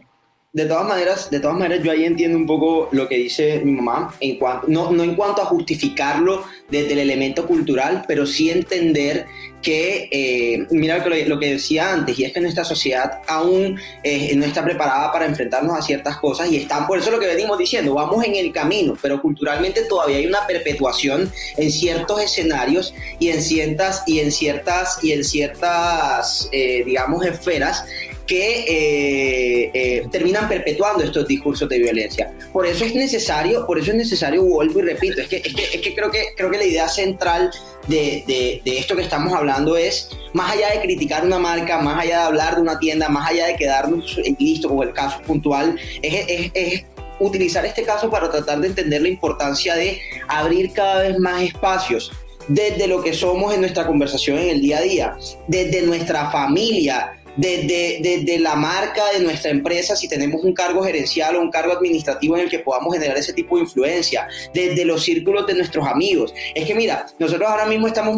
De todas maneras, de todas maneras, yo ahí entiendo un poco lo que dice mi mamá, en cuanto, no, no en cuanto a justificarlo desde el elemento cultural, pero sí entender que, eh, mira lo que, decía antes, y es que nuestra sociedad aún eh, no está preparada para enfrentarnos a ciertas cosas y están, por eso lo que venimos diciendo, vamos en el camino, pero culturalmente todavía hay una perpetuación en ciertos escenarios y en ciertas, y en ciertas, y en ciertas eh, digamos, esferas que eh, eh, terminan perpetuando estos discursos de violencia. Por eso es necesario, por eso es necesario, vuelvo y repito, es que, es que, es que creo, que creo que la idea central de, de, de, esto que estamos hablando es, más allá de criticar una marca, más allá de hablar de una tienda, más allá de quedarnos listo con el caso puntual, es, es, es utilizar este caso para tratar de entender la importancia de abrir cada vez más espacios desde lo que somos en nuestra conversación en el día a día, desde nuestra familia, desde, la marca de nuestra empresa, si tenemos un cargo gerencial o un cargo administrativo en el que podamos generar ese tipo de influencia, desde los círculos de nuestros amigos. Es que mira, nosotros ahora mismo estamos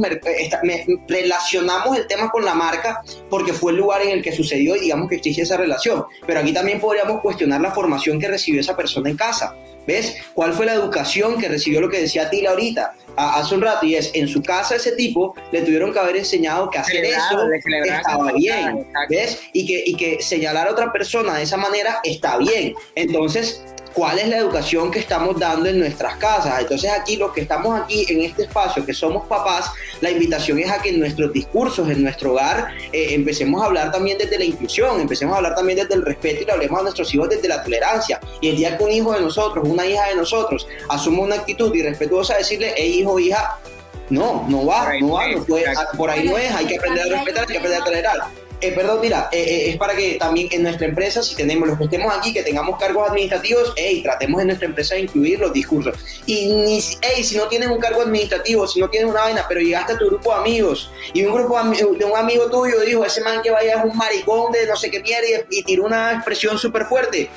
relacionamos el tema con la marca porque fue el lugar en el que sucedió y digamos que existe esa relación, pero aquí también podríamos cuestionar la formación que recibió esa persona en casa. ¿Ves? ¿Cuál fue la educación que recibió lo que decía Tila ahorita? hace un rato y es en su casa ese tipo le tuvieron que haber enseñado que hacer eso estaba bien ¿ves? Y que, y que señalar a otra persona de esa manera está bien entonces cuál es la educación que estamos dando en nuestras casas. Entonces aquí los que estamos aquí en este espacio, que somos papás, la invitación es a que en nuestros discursos, en nuestro hogar, eh, empecemos a hablar también desde la inclusión, empecemos a hablar también desde el respeto y le hablemos a nuestros hijos desde la tolerancia. Y el día que un hijo de nosotros, una hija de nosotros, asuma una actitud irrespetuosa, decirle, hey hijo, hija, no, no va, no va, no puede, por ahí no es, hay que aprender a respetar, hay que aprender a tolerar. Eh, perdón, mira, eh, eh, es para que también en nuestra empresa, si tenemos los que estemos aquí, que tengamos cargos administrativos, hey, tratemos en nuestra empresa de incluir los discursos. Y ni, hey, si no tienes un cargo administrativo, si no tienes una vaina, pero llegaste a tu grupo de amigos y un grupo de un amigo tuyo dijo, ese man que vaya es un maricón de no sé qué mierda y, y tiró una expresión súper fuerte.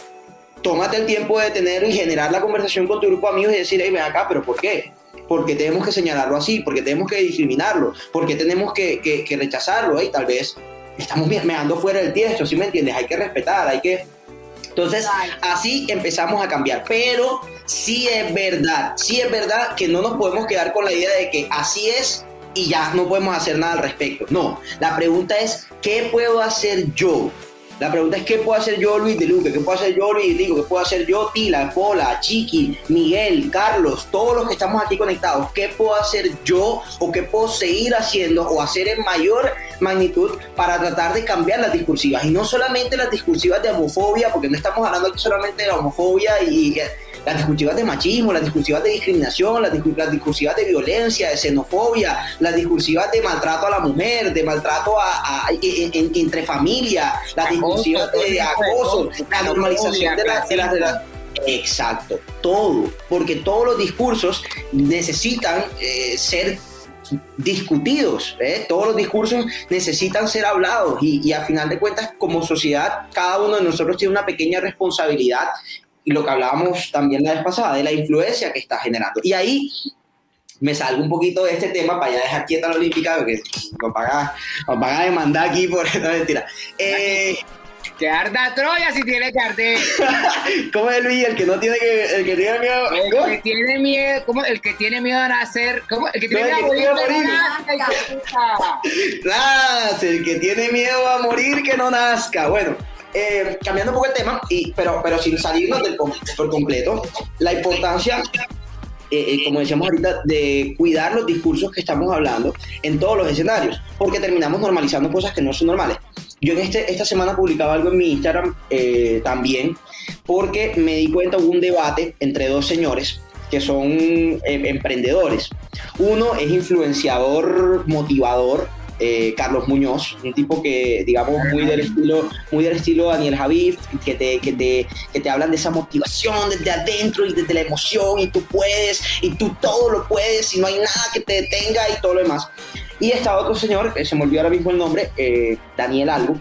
Tómate el tiempo de tener y generar la conversación con tu grupo de amigos y decir, hey, ven acá, pero ¿por qué? porque tenemos que señalarlo así, porque tenemos que discriminarlo, porque tenemos que, que, que rechazarlo, y tal vez estamos meando fuera del tiesto, ¿sí me entiendes? Hay que respetar, hay que... Entonces, así empezamos a cambiar. Pero sí es verdad, sí es verdad que no nos podemos quedar con la idea de que así es y ya no podemos hacer nada al respecto. No, la pregunta es, ¿qué puedo hacer yo? La pregunta es qué puedo hacer yo, Luis de Luque, qué puedo hacer yo, Luis Digo, qué puedo hacer yo, Tila, Pola, Chiqui, Miguel, Carlos, todos los que estamos aquí conectados, qué puedo hacer yo o qué puedo seguir haciendo o hacer en mayor magnitud para tratar de cambiar las discursivas. Y no solamente las discursivas de homofobia, porque no estamos hablando aquí solamente de la homofobia y las discursivas de machismo, las discursivas de discriminación, las, discursivas de violencia, de xenofobia, las discursivas de maltrato a la mujer, de maltrato a, entre familia, las discursivas de, acoso, la normalización de las la, Exacto, todo, porque todos los discursos necesitan eh, ser discutidos, ¿eh? todos los discursos necesitan ser hablados y, y a final de cuentas como sociedad cada uno de nosotros tiene una pequeña responsabilidad y lo que hablábamos también la vez pasada, de la influencia que está generando. Y ahí me salgo un poquito de este tema para ya dejar quieta la olímpica, porque me paga, a demandar aquí por esta mentira. Eh, que arda Troya si tiene que arder. [laughs] ¿Cómo es Luis? El que no tiene que, el que tiene miedo. El que tiene miedo, ¿cómo? El que tiene miedo a nacer. ¿Cómo? El que tiene miedo a morir. Claro, el que tiene miedo a morir que no nazca. Bueno, eh, cambiando un poco el tema, y, pero, pero sin salirnos del por completo, la importancia eh, eh, como decíamos ahorita, de cuidar los discursos que estamos hablando en todos los escenarios, porque terminamos normalizando cosas que no son normales. Yo en este, esta semana publicaba algo en mi Instagram eh, también, porque me di cuenta, hubo un debate entre dos señores que son emprendedores. Uno es influenciador, motivador, eh, Carlos Muñoz, un tipo que, digamos, muy del estilo, muy del estilo Daniel Javif, que te, que, te, que te hablan de esa motivación desde adentro y desde la emoción, y tú puedes, y tú todo lo puedes, y no hay nada que te detenga y todo lo demás. Y está otro señor, que se me olvidó ahora mismo el nombre, eh, Daniel Algo,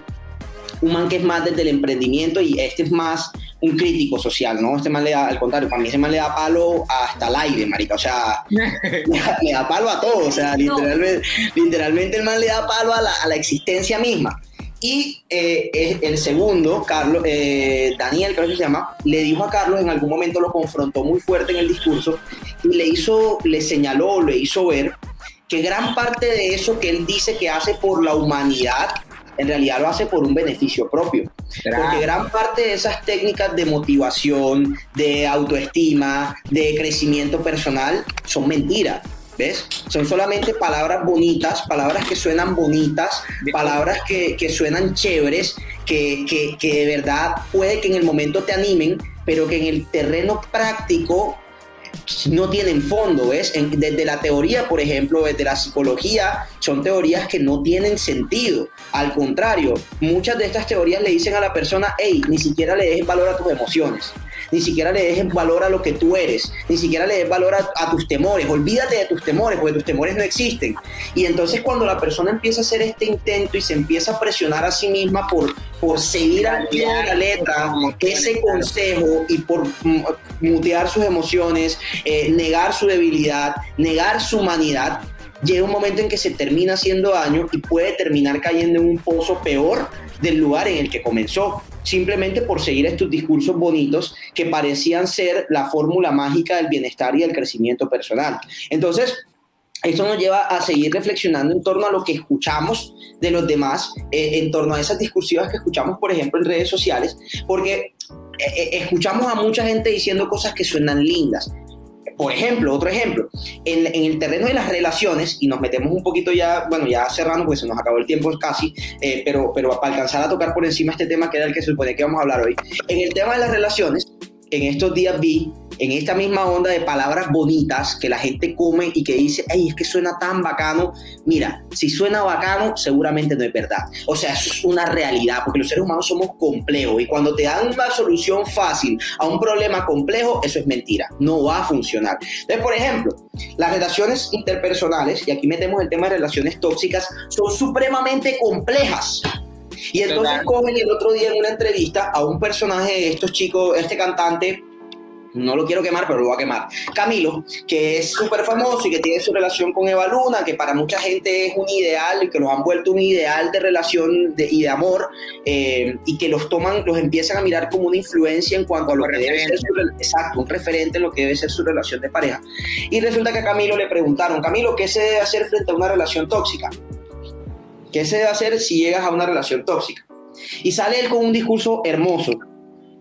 un man que es más desde el emprendimiento y este es más un crítico social, ¿no? Este man le da, al contrario, para mí ese man le da palo hasta el aire, marica, o sea, [laughs] le, da palo a todo, o sea, literalmente, literalmente el man le da palo a la, a la existencia misma. Y eh, el segundo, Carlos, eh, Daniel, creo que se llama, le dijo a Carlos, en algún momento lo confrontó muy fuerte en el discurso y le hizo, le señaló, le hizo ver que gran parte de eso que él dice que hace por la humanidad en realidad lo hace por un beneficio propio. Porque gran parte de esas técnicas de motivación, de autoestima, de crecimiento personal son mentiras. ¿Ves? Son solamente palabras bonitas, palabras que suenan bonitas, palabras que, que suenan chéveres, que, que, que de verdad puede que en el momento te animen, pero que en el terreno práctico no tienen fondo, ¿ves? desde la teoría, por ejemplo, desde la psicología, son teorías que no tienen sentido. Al contrario, muchas de estas teorías le dicen a la persona, hey, ni siquiera le dejes valor a tus emociones ni siquiera le dejes valor a lo que tú eres, ni siquiera le des valor a, tus temores, olvídate de tus temores, porque tus temores no existen. Y entonces cuando la persona empieza a hacer este intento y se empieza a presionar a sí misma por, por seguir al pie de la letra ese consejo y por mutear sus emociones, eh, negar su debilidad, negar su humanidad, llega un momento en que se termina haciendo daño y puede terminar cayendo en un pozo peor del lugar en el que comenzó, simplemente por seguir estos discursos bonitos que parecían ser la fórmula mágica del bienestar y del crecimiento personal. Entonces, esto nos lleva a seguir reflexionando en torno a lo que escuchamos de los demás, eh, en torno a esas discursivas que escuchamos, por ejemplo, en redes sociales, porque eh, eh, escuchamos a mucha gente diciendo cosas que suenan lindas, por ejemplo, otro ejemplo, en, el terreno de las relaciones, y nos metemos un poquito ya, bueno, ya cerrando, pues se nos acabó el tiempo casi, eh, pero, pero para alcanzar a tocar por encima este tema que era el que se supone que vamos a hablar hoy, en el tema de las relaciones, en estos días vi en esta misma onda de palabras bonitas que la gente come y que dice, ay, es que suena tan bacano. Mira, si suena bacano, seguramente no es verdad. O sea, eso es una realidad, porque los seres humanos somos complejos y cuando te dan una solución fácil a un problema complejo, eso es mentira, no va a funcionar. Entonces, por ejemplo, las relaciones interpersonales, y aquí metemos el tema de relaciones tóxicas, son supremamente complejas. Y entonces cogen el otro día en una entrevista a un personaje de estos chicos, este cantante, no lo quiero quemar, pero lo voy a quemar. Camilo, que es súper famoso y que tiene su relación con Eva Luna, que para mucha gente es un ideal y que los han vuelto un ideal de relación y de amor, eh, y que los toman, los empiezan a mirar como una influencia en cuanto a lo que debe ser su, exacto, un referente en lo que debe ser su relación de pareja. Y resulta que a Camilo le preguntaron, Camilo, ¿qué se debe hacer frente a una relación tóxica? ¿Qué se debe hacer si llegas a una relación tóxica? Y sale él con un discurso hermoso,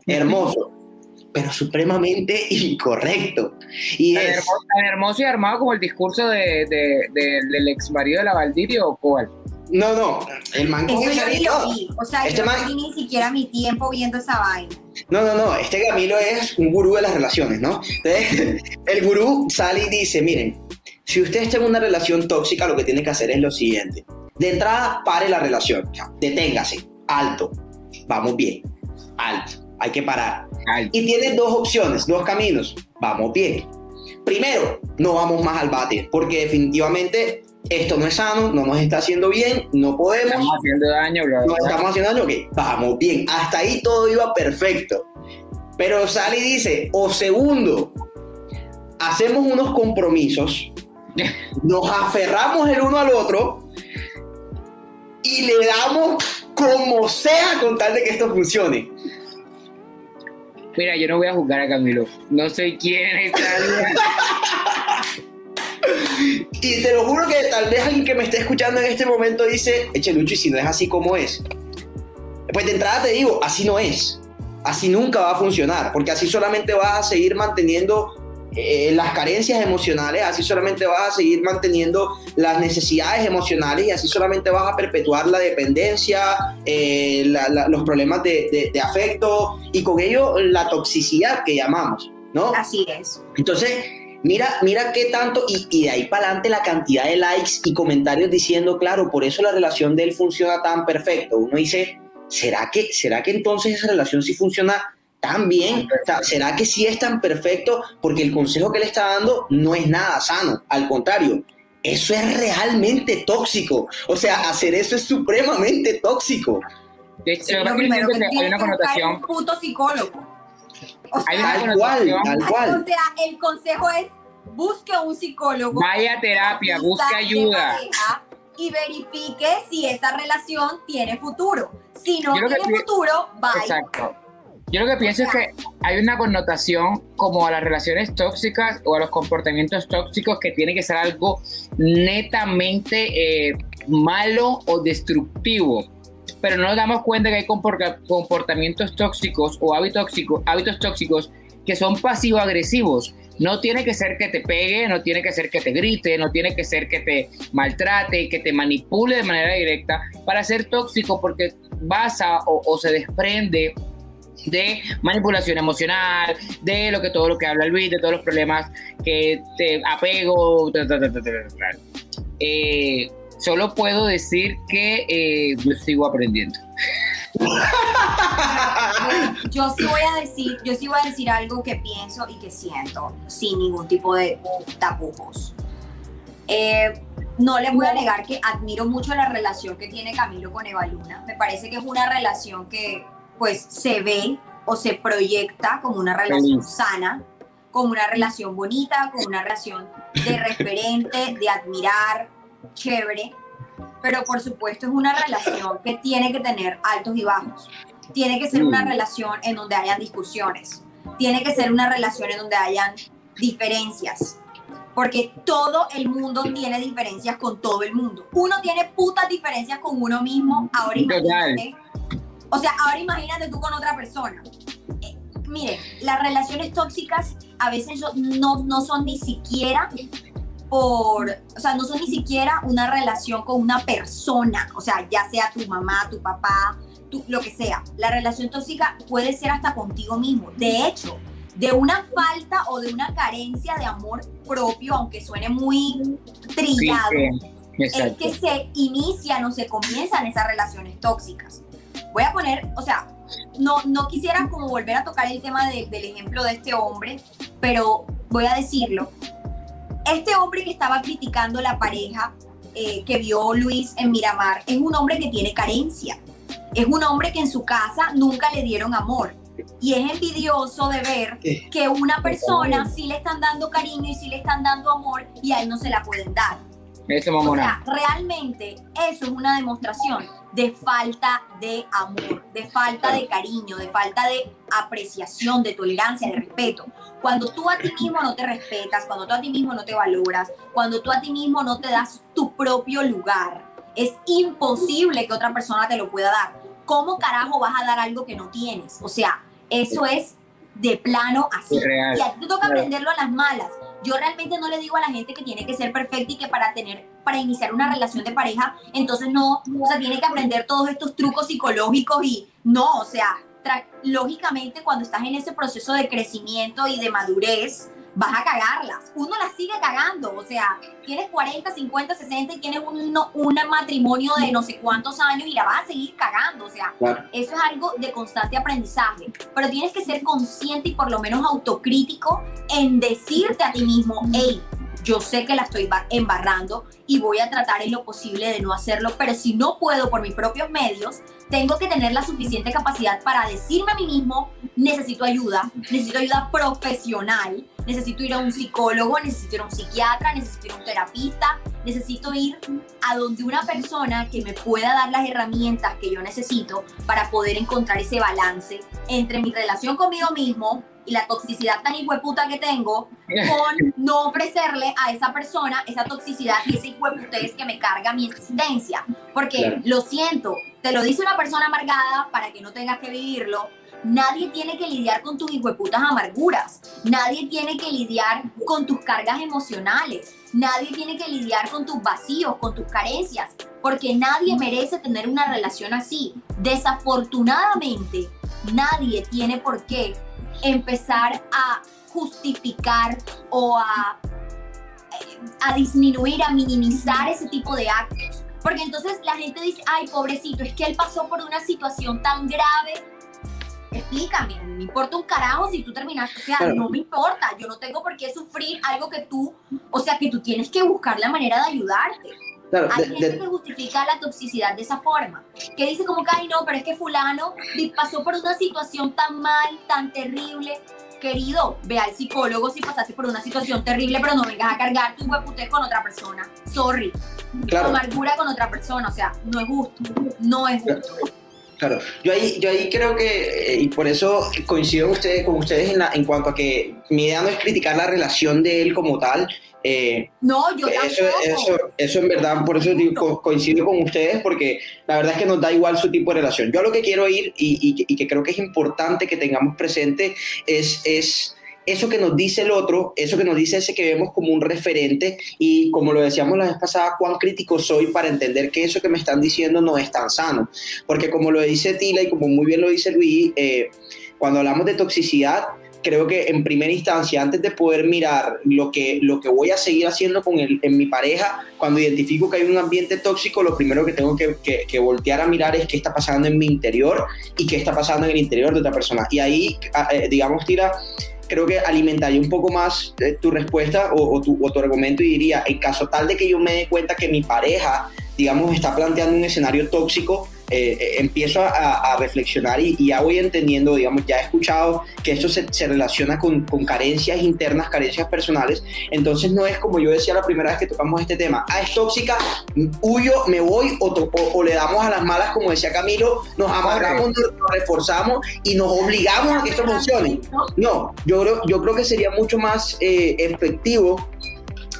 hermoso, [laughs] pero supremamente incorrecto. Y tan, es, hermoso, tan hermoso y armado como el discurso de, del ex marido de la Valdirio o cuál? No, no, el man Eso yo vi. O sea, este yo man... no ni siquiera mi tiempo viendo esa vaina. No, no, no, este Camilo es un gurú de las relaciones, ¿no? Entonces, [laughs] el gurú sale y dice, miren, si usted está en una relación tóxica, lo que tiene que hacer es lo siguiente. De entrada, pare la relación, deténgase, alto, vamos bien, alto, hay que parar. Y tiene dos opciones, dos caminos, vamos bien. Primero, no vamos más al bate, porque definitivamente esto no es sano, no nos está haciendo bien, no podemos. Estamos haciendo daño. No estamos haciendo daño, ok, vamos bien. Hasta ahí todo iba perfecto. Pero sale y dice, o segundo, hacemos unos compromisos, [laughs] nos aferramos el uno al otro y le damos como sea con tal de que esto funcione. Mira, yo no voy a juzgar a Camilo. No sé quién es [laughs] Y te lo juro que tal vez alguien que me esté escuchando en este momento dice, eche Lucho, y si no es así como es. pues de entrada te digo, así no es. Así nunca va a funcionar, porque así solamente vas a seguir manteniendo eh, las carencias emocionales, así solamente vas a seguir manteniendo las necesidades emocionales y así solamente vas a perpetuar la dependencia, eh, los problemas de, de, afecto y con ello la toxicidad que llamamos, ¿no? Así es. Entonces, mira, mira qué tanto, y, y de ahí para adelante la cantidad de likes y comentarios diciendo, claro, por eso la relación de él funciona tan perfecto. Uno dice, ¿será que, será que entonces esa relación sí funciona también, ¿será que sí es tan perfecto? Porque el consejo que le está dando no es nada sano, al contrario, eso es realmente tóxico. O sea, hacer eso es supremamente tóxico. De hecho, lo primero que, hay una connotación. Un puto psicólogo. O sea, tal cual, tal cual. O sea, el consejo es busque un psicólogo. Vaya terapia, busque ayuda. Y verifique si esa relación tiene futuro. Si no tiene futuro, vaya. Exacto yo lo que pienso es que hay una connotación como a las relaciones tóxicas o a los comportamientos tóxicos que tiene que ser algo netamente eh, malo o destructivo. Pero no nos damos cuenta que hay comportamientos tóxicos o hábitos tóxicos, hábitos tóxicos que son pasivo-agresivos. No tiene que ser que te pegue, no tiene que ser que te grite, no tiene que ser que te maltrate, que te manipule de manera directa para ser tóxico porque basa o, o se desprende de manipulación emocional, de lo que todo lo que habla Luis, de todos los problemas que te apego. Eh, solo puedo decir que eh, yo sigo aprendiendo. [laughs] yo sí voy a decir, yo sí voy a decir algo que pienso y que siento, sin ningún tipo de tapujos. Eh, no le voy a negar que admiro mucho la relación que tiene Camilo con Eva Luna. Me parece que es una relación que pues se ve o se proyecta como una relación sana, como una relación bonita, como una relación de [laughs] referente, de admirar, chévere, pero por supuesto es una relación que tiene que tener altos y bajos. Tiene que ser una mm. relación en donde hayan discusiones. Tiene que ser una relación en donde hayan diferencias. Porque todo el mundo tiene diferencias con todo el mundo. Uno tiene putas diferencias con uno mismo. Ahora imagínate o sea, ahora imagínate tú con otra persona. Eh, mire, las relaciones tóxicas a veces no, no son ni siquiera por, o sea, no son ni siquiera una relación con una persona, o sea, ya sea tu mamá, tu papá, tu, lo que sea. La relación tóxica puede ser hasta contigo mismo. De hecho, de una falta o de una carencia de amor propio, aunque suene muy trillado, es que se inician o se comienzan esas relaciones tóxicas voy a poner, o sea, no, no quisiera como volver a tocar el tema del ejemplo de este hombre, pero voy a decirlo. Este hombre que estaba criticando la pareja eh, que vio Luis en Miramar es un hombre que tiene carencia. Es un hombre que en su casa nunca le dieron amor. Y es envidioso de ver que una persona sí le están dando cariño y sí le están dando amor y a él no se la pueden dar. o sea, realmente eso es una demostración de falta de amor, de falta de cariño, de falta de apreciación, de tolerancia, de respeto. Cuando tú a ti mismo no te respetas, cuando tú a ti mismo no te valoras, cuando tú a ti mismo no te das tu propio lugar, es imposible que otra persona te lo pueda dar. ¿Cómo carajo vas a dar algo que no tienes? O sea, eso es de plano así. Y a ti te toca aprenderlo a las malas. Yo realmente no le digo a la gente que tiene que ser perfecta y que para tener, para iniciar una relación de pareja, entonces no, o sea, tiene que aprender todos estos trucos psicológicos y no, o sea, lógicamente cuando estás en ese proceso de crecimiento y de madurez, vas a cagarlas. Uno las sigue cagando, o sea, tienes 40, 50, 60 y tienes un, un matrimonio de no sé cuántos años y la vas a seguir cagando, o sea, eso es algo de constante aprendizaje, pero tienes que ser consciente y por lo menos autocrítico en decirte a ti mismo, hey, yo sé que la estoy embarrando y voy a tratar en lo posible de no hacerlo, pero si no puedo por mis propios medios, tengo que tener la suficiente capacidad para decirme a mí mismo, necesito ayuda, necesito ayuda profesional, necesito ir a un psicólogo, necesito ir a un psiquiatra, necesito ir a un terapista, necesito ir a donde una persona que me pueda dar las herramientas que yo necesito para poder encontrar ese balance entre mi relación conmigo mismo y la toxicidad tan hijueputa que tengo con [laughs] no ofrecerle a esa persona esa toxicidad y ese hijueputez que me carga mi existencia. Porque lo siento, te lo dice una persona amargada para que no tengas que vivirlo. Nadie tiene que lidiar con tus hijueputas amarguras. Nadie tiene que lidiar con tus cargas emocionales. Nadie tiene que lidiar con tus vacíos, con tus carencias, porque nadie merece tener una relación así. Desafortunadamente, nadie tiene por qué empezar a justificar o a, a disminuir, a minimizar ese tipo de actos. Porque entonces la gente dice, ay, pobrecito, es que él pasó por una situación tan grave explícame, me importa un carajo si tú terminaste, o sea, no me importa, yo no tengo por qué sufrir algo que tú, o sea, que tú tienes que buscar la manera de ayudarte. Hay gente que justifica la toxicidad de esa forma, que dice como que, ay no, pero es que fulano pasó por una situación tan mal, tan terrible, querido, ve al psicólogo si pasaste por una situación terrible, pero no vengas a cargar tu hueputez con otra persona. Sorry. Claro. amargura con otra persona, o sea, no es justo. No es justo. Claro, yo ahí, yo ahí creo que, eh, y por eso coincido ustedes, con ustedes en, en cuanto a que mi idea no es criticar la relación de él como tal. Eh, no, yo eso, eso, eso, en verdad, por eso coincido con ustedes, porque la verdad es que nos da igual su tipo de relación. Yo lo que quiero ir y, y, y que creo que es importante que tengamos presente es, es eso que nos dice el otro, eso que nos dice ese que vemos como un referente y como lo decíamos la vez pasada, cuán crítico soy para entender que eso que me están diciendo no es tan sano. Porque como lo dice Tila y como muy bien lo dice Luis, eh, cuando hablamos de toxicidad, creo que en primera instancia, antes de poder mirar lo que, lo que voy a seguir haciendo con el, en mi pareja, cuando identifico que hay un ambiente tóxico, lo primero que tengo que, que, voltear a mirar es qué está pasando en mi interior y qué está pasando en el interior de otra persona. Y ahí, ah, eh, digamos, Tira, creo que alimentaría un poco más eh, tu respuesta o, tu, o, tu, argumento y diría, en caso tal de que yo me dé cuenta que mi pareja, digamos, está planteando un escenario tóxico, eh, eh, empiezo a, reflexionar y, ya voy entendiendo, digamos, ya he escuchado que esto se, se relaciona con, con, carencias internas, carencias personales, entonces no es como yo decía la primera vez que tocamos este tema, ah, es tóxica, huyo, me voy o, o, le damos a las malas, como decía Camilo, nos amarramos, nos reforzamos y nos obligamos a que esto funcione. No, yo creo, yo creo que sería mucho más eh, efectivo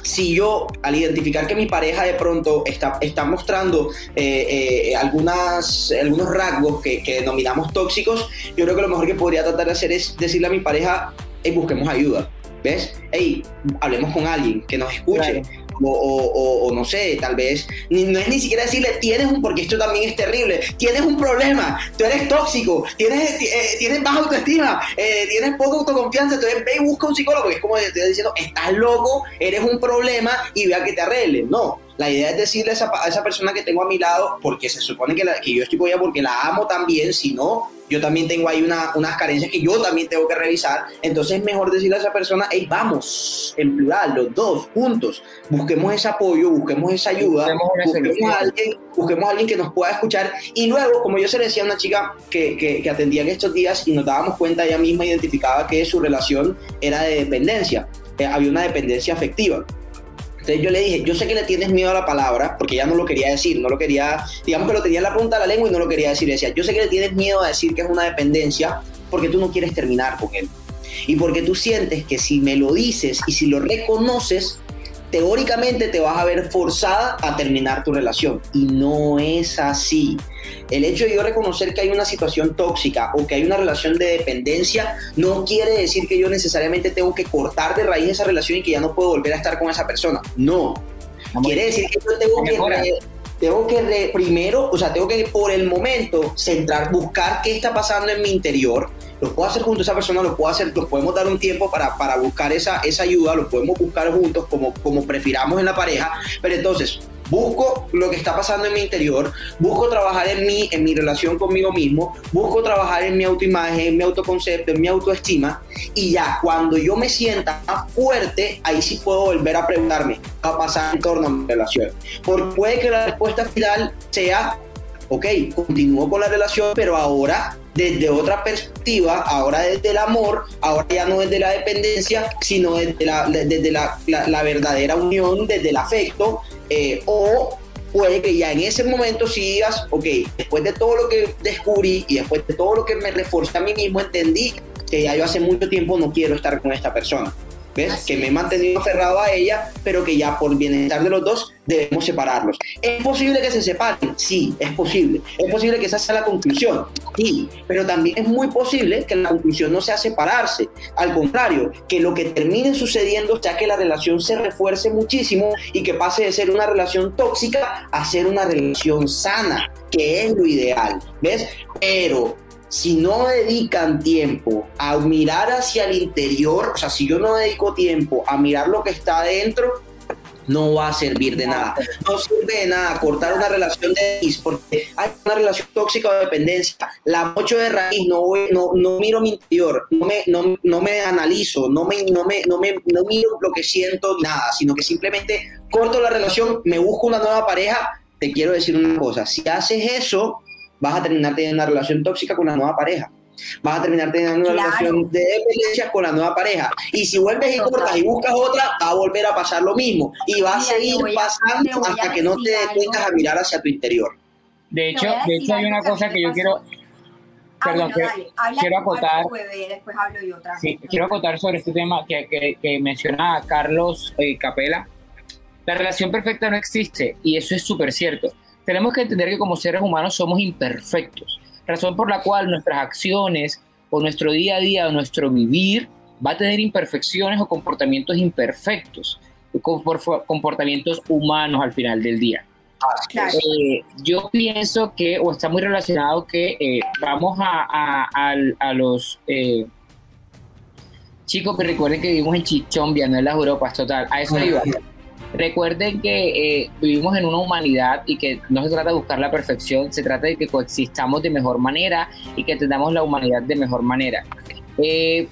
si yo, al identificar que mi pareja de pronto está, está mostrando eh, eh, algunos rasgos que, que, denominamos tóxicos, yo creo que lo mejor que podría tratar de hacer es decirle a mi pareja, hey, busquemos ayuda. ¿Ves? Hey, hablemos con alguien que nos escuche o, no sé, tal vez, no es ni siquiera decirle, tienes un, porque esto también es terrible, tienes un problema, tú eres tóxico, tienes, eh, tienes baja autoestima, eh, tienes poca autoconfianza, entonces ve y busca un psicólogo, es como te estoy diciendo, estás loco, eres un problema y vea que te arregle. No, la idea es decirle a esa, a esa persona que tengo a mi lado, porque se supone que, que yo estoy con ella porque la amo también, si no, yo también tengo ahí una, unas carencias que yo también tengo que revisar. Entonces es mejor decirle a esa persona, hey, vamos, en plural, los dos, juntos, busquemos ese apoyo, busquemos esa ayuda, busquemos, a alguien, busquemos a alguien que nos pueda escuchar. Y luego, como yo se le decía a una chica que, que, que atendía en estos días y nos dábamos cuenta, ella misma identificaba que su relación era de dependencia, eh, había una dependencia afectiva. Entonces yo le dije, yo sé que le tienes miedo a la palabra, porque ella no lo quería decir, no lo quería, digamos que lo tenía en la punta de la lengua y no lo quería decir. decía, yo sé que le tienes miedo a decir que es una dependencia, porque tú no quieres terminar con él. Y porque tú sientes que si me lo dices y si lo reconoces, teóricamente te vas a ver forzada a terminar tu relación. Y no es así. El hecho de yo reconocer que hay una situación tóxica o que hay una relación de dependencia no quiere decir que yo necesariamente tengo que cortar de raíz esa relación y que ya no puedo volver a estar con esa persona. No. Quiere decir que yo tengo que tengo que primero, o sea, tengo que por el momento centrar, buscar qué está pasando en mi interior, lo puedo hacer junto a esa persona, lo puedo hacer, nos podemos dar un tiempo para, para buscar esa, esa ayuda, lo podemos buscar juntos como, como prefiramos en la pareja, pero entonces busco lo que está pasando en mi interior, busco trabajar en mí, en mi relación conmigo mismo, busco trabajar en mi autoimagen, en mi autoconcepto, en mi autoestima, y ya cuando yo me sienta más fuerte, ahí sí puedo volver a preguntarme a pasar en torno a mi relación. Porque puede que la respuesta final sea, ok, continúo con la relación, pero ahora desde otra perspectiva, ahora desde el amor, ahora ya no desde la dependencia, sino desde la, desde la, la, verdadera unión, desde el afecto, eh, o puede que ya en ese momento si digas, ok, después de todo lo que descubrí y después de todo lo que me reforcé a mí mismo, entendí que ya yo hace mucho tiempo no quiero estar con esta persona. ¿Ves? Que me he mantenido aferrado a ella, pero que ya por bienestar de los dos debemos separarlos. ¿Es posible que se separen? Sí, es posible. ¿Es posible que esa sea la conclusión? Sí, pero también es muy posible que la conclusión no sea separarse. Al contrario, que lo que termine sucediendo sea que la relación se refuerce muchísimo y que pase de ser una relación tóxica a ser una relación sana, que es lo ideal. ¿Ves? Pero si no dedican tiempo a mirar hacia el interior, o sea, si yo no dedico tiempo a mirar lo que está adentro, no va a servir de nada. No sirve de nada cortar una relación de raíz porque hay una relación tóxica o dependencia. La mocho de raíz, no, no, no miro mi interior, no me, no, no me analizo, no me, no, me, no, me, no miro lo que siento, nada, sino que simplemente corto la relación, me busco una nueva pareja. Te quiero decir una cosa, si haces eso, vas a terminar teniendo una relación tóxica con la nueva pareja. Vas a terminar teniendo una relación de dependencia con la nueva pareja. Y si vuelves y cortas y buscas otra, va a volver a pasar lo mismo. Y va a seguir pasando hasta que no te detengas a mirar hacia tu interior. De hecho, de hecho hay una cosa que yo quiero... Ah, perdón, quiero, acotar. quiero acotar sobre este tema que, que, que menciona Carlos eh, Capela. La relación perfecta no existe y eso es súper cierto tenemos que entender que como seres humanos somos imperfectos, razón por la cual nuestras acciones o nuestro día a día o nuestro vivir va a tener imperfecciones o comportamientos imperfectos, comportamientos humanos al final del día. Eh, yo pienso que, o está muy relacionado que eh, vamos a, a, los eh, chicos que recuerden que vivimos en Chichombia, no en las Europas, total, a eso iba. Recuerden que eh, vivimos en una humanidad y que no se trata de buscar la perfección, se trata de que coexistamos de mejor manera y que tengamos la humanidad de mejor manera. Eh,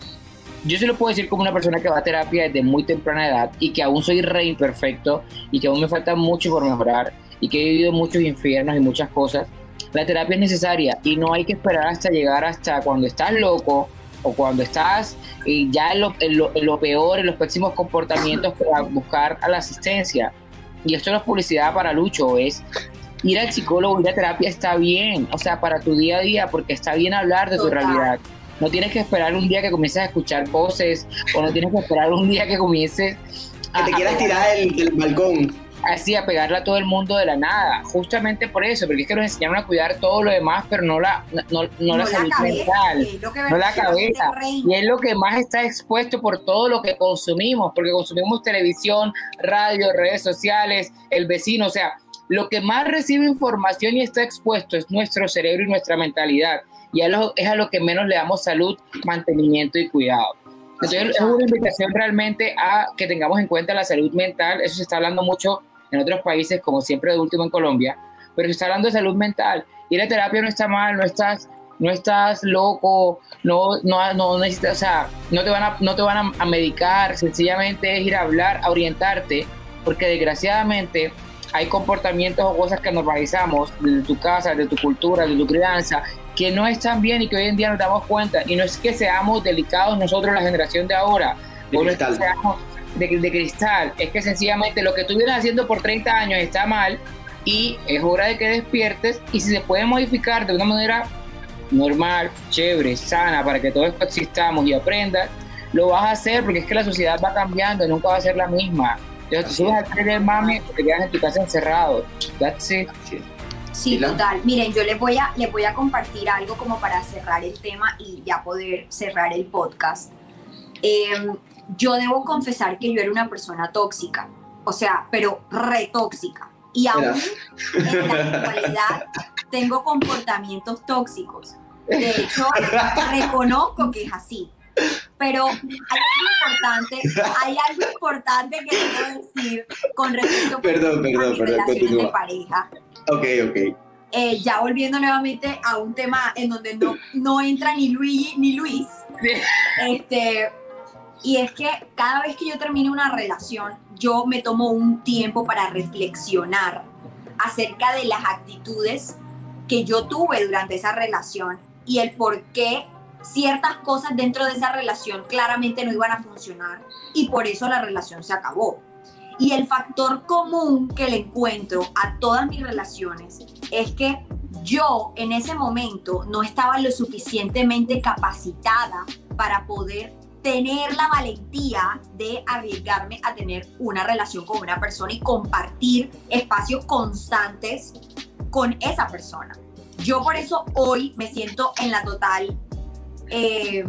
yo se lo puedo decir como una persona que va a terapia desde muy temprana edad y que aún soy re imperfecto y que aún me falta mucho por mejorar y que he vivido muchos infiernos y muchas cosas. La terapia es necesaria y no hay que esperar hasta llegar hasta cuando estás loco o cuando estás eh, ya en lo, peor, en los pésimos comportamientos para buscar a la asistencia. Y esto no es publicidad para Lucho, es ir al psicólogo, ir a terapia está bien, o sea, para tu día a día, porque está bien hablar de tu realidad. No tienes que esperar un día que comiences a escuchar voces, o no tienes que esperar un día que comiences a... Que te quieras tirar del balcón así a pegarle a todo el mundo de la nada, justamente por eso, porque es que nos enseñaron a cuidar todo lo demás, pero no la, no, no, la, salud mental, no la cabeza. Y es lo que más está expuesto por todo lo que consumimos, porque consumimos televisión, radio, redes sociales, el vecino, o sea, lo que más recibe información y está expuesto es nuestro cerebro y nuestra mentalidad. Y es a lo que menos le damos salud, mantenimiento y cuidado. Entonces es una invitación realmente a que tengamos en cuenta la salud mental. Eso se está hablando mucho en otros países, como siempre de último en Colombia, pero se está hablando de salud mental. Ir a terapia no está mal, no estás, no estás loco, no, no, no necesitas, o sea, no te van, a, no te van a, medicar, sencillamente es ir a hablar, a orientarte, porque desgraciadamente hay comportamientos o cosas que normalizamos de tu casa, de tu cultura, de tu crianza, que no están bien y que hoy en día nos damos cuenta. Y no es que seamos delicados nosotros, la generación de ahora, o no es que seamos de, cristal, es que sencillamente lo que tú vienes haciendo por 30 años está mal y es hora de que despiertes y si se puede modificar de una manera normal, chévere, sana, para que todos existamos y aprendas, lo vas a hacer porque es que la sociedad va cambiando nunca va a ser la misma. Entonces, tú vas a querer mami, te quedas en tu casa encerrado. That's it. Sí, total. Miren, yo les voy, a, les voy a compartir algo como para cerrar el tema y ya poder cerrar el podcast. Eh, yo debo confesar que yo era una persona tóxica, o sea, pero re tóxica. Y aún en la actualidad tengo comportamientos tóxicos. De hecho, reconozco que es así. Pero hay algo importante, hay algo importante que debo decir con respecto perdón, perdón, a mis relaciones de pareja. Ok, ok. Eh, ya volviendo nuevamente a un tema en donde no, no entra ni Luigi ni Luis. [laughs] Este, y es que cada vez que yo termino una relación, yo me tomo un tiempo para reflexionar acerca de las actitudes que yo tuve durante esa relación y el por qué ciertas cosas dentro de esa relación claramente no iban a funcionar y por eso la relación se acabó. Y el factor común que le encuentro a todas mis relaciones es que yo en ese momento no estaba lo suficientemente capacitada para poder tener la valentía de arriesgarme a tener una relación con una persona y compartir espacios constantes con esa persona. Yo por eso hoy me siento en la total eh,